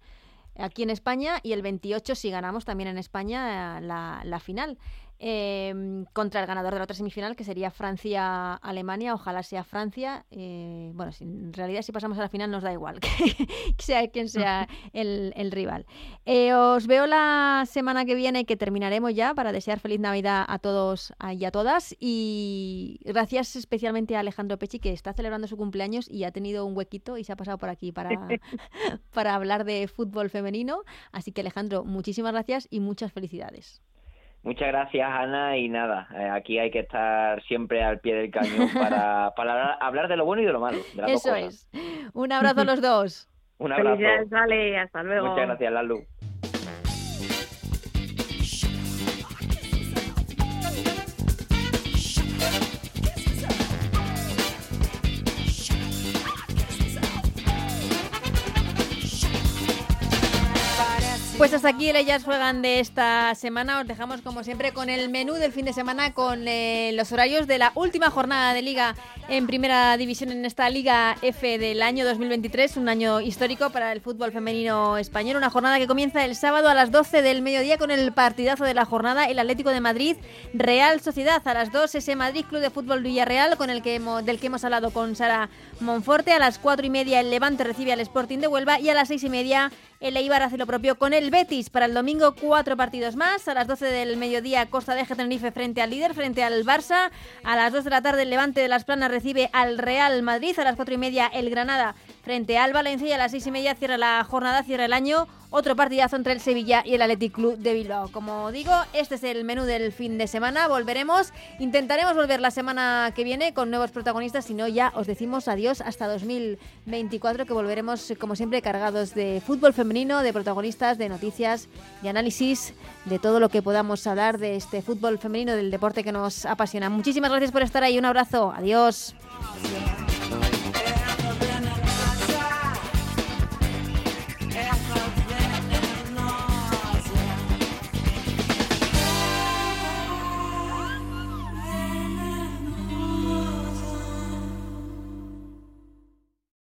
aquí en España y el 28 si ganamos también en España la, la final. Em, contra el ganador de la otra semifinal, que sería Francia-Alemania. Ojalá sea Francia. Eh, bueno, en realidad si pasamos a la final nos da igual, que, sea quien sea el, rival. Eh, os veo la semana que viene, que terminaremos ya, para desear feliz Navidad a todos y a todas. Y gracias especialmente a Alejandro Pechi, que está celebrando su cumpleaños y ha tenido un huequito y se ha pasado por aquí para, para hablar de fútbol femenino. Así que Alejandro, muchísimas gracias y muchas felicidades. Muchas gracias, Ana. Y nada, eh, aquí hay que estar siempre al pie del cañón para, para hablar de lo bueno y de lo malo. Eso es. Un abrazo a los dos. Un abrazo. Vale, hasta luego. Muchas gracias, Lalu. Pues hasta aquí el Ellas Juegan de esta semana. Os dejamos como siempre con el menú del fin de semana, con eh, los horarios de la última jornada de liga en primera división en esta Liga F del año 2023, un año histórico para el fútbol femenino español. Una jornada que comienza el sábado a las 12 del mediodía con el partidazo de la jornada, el Atlético de Madrid, Real Sociedad. A las 2 ese Madrid Club de Fútbol Villarreal, con el que del que hemos hablado con Sara Monforte. A las 4 y media el Levante recibe al Sporting de Huelva y a las 6 y media el Eibar hace lo propio con el Betis. Para el domingo, cuatro partidos más. A las 12 del mediodía, Costa de Tenerife frente al líder, frente al Barça. A las 2 de la tarde, el Levante de las Planas recibe al Real Madrid. A las 4 y media, el Granada frente al Valencia. Y a las 6 y media, cierra la jornada, cierra el año otro partidazo entre el Sevilla y el Athletic Club de Bilbao. Como digo, este es el menú del fin de semana. Volveremos, intentaremos volver la semana que viene con nuevos protagonistas. Si no, ya os decimos adiós hasta 2024, que volveremos, como siempre, cargados de fútbol femenino, de protagonistas, de noticias, de análisis, de todo lo que podamos hablar de este fútbol femenino, del deporte que nos apasiona. Muchísimas gracias por estar ahí. Un abrazo. Adiós.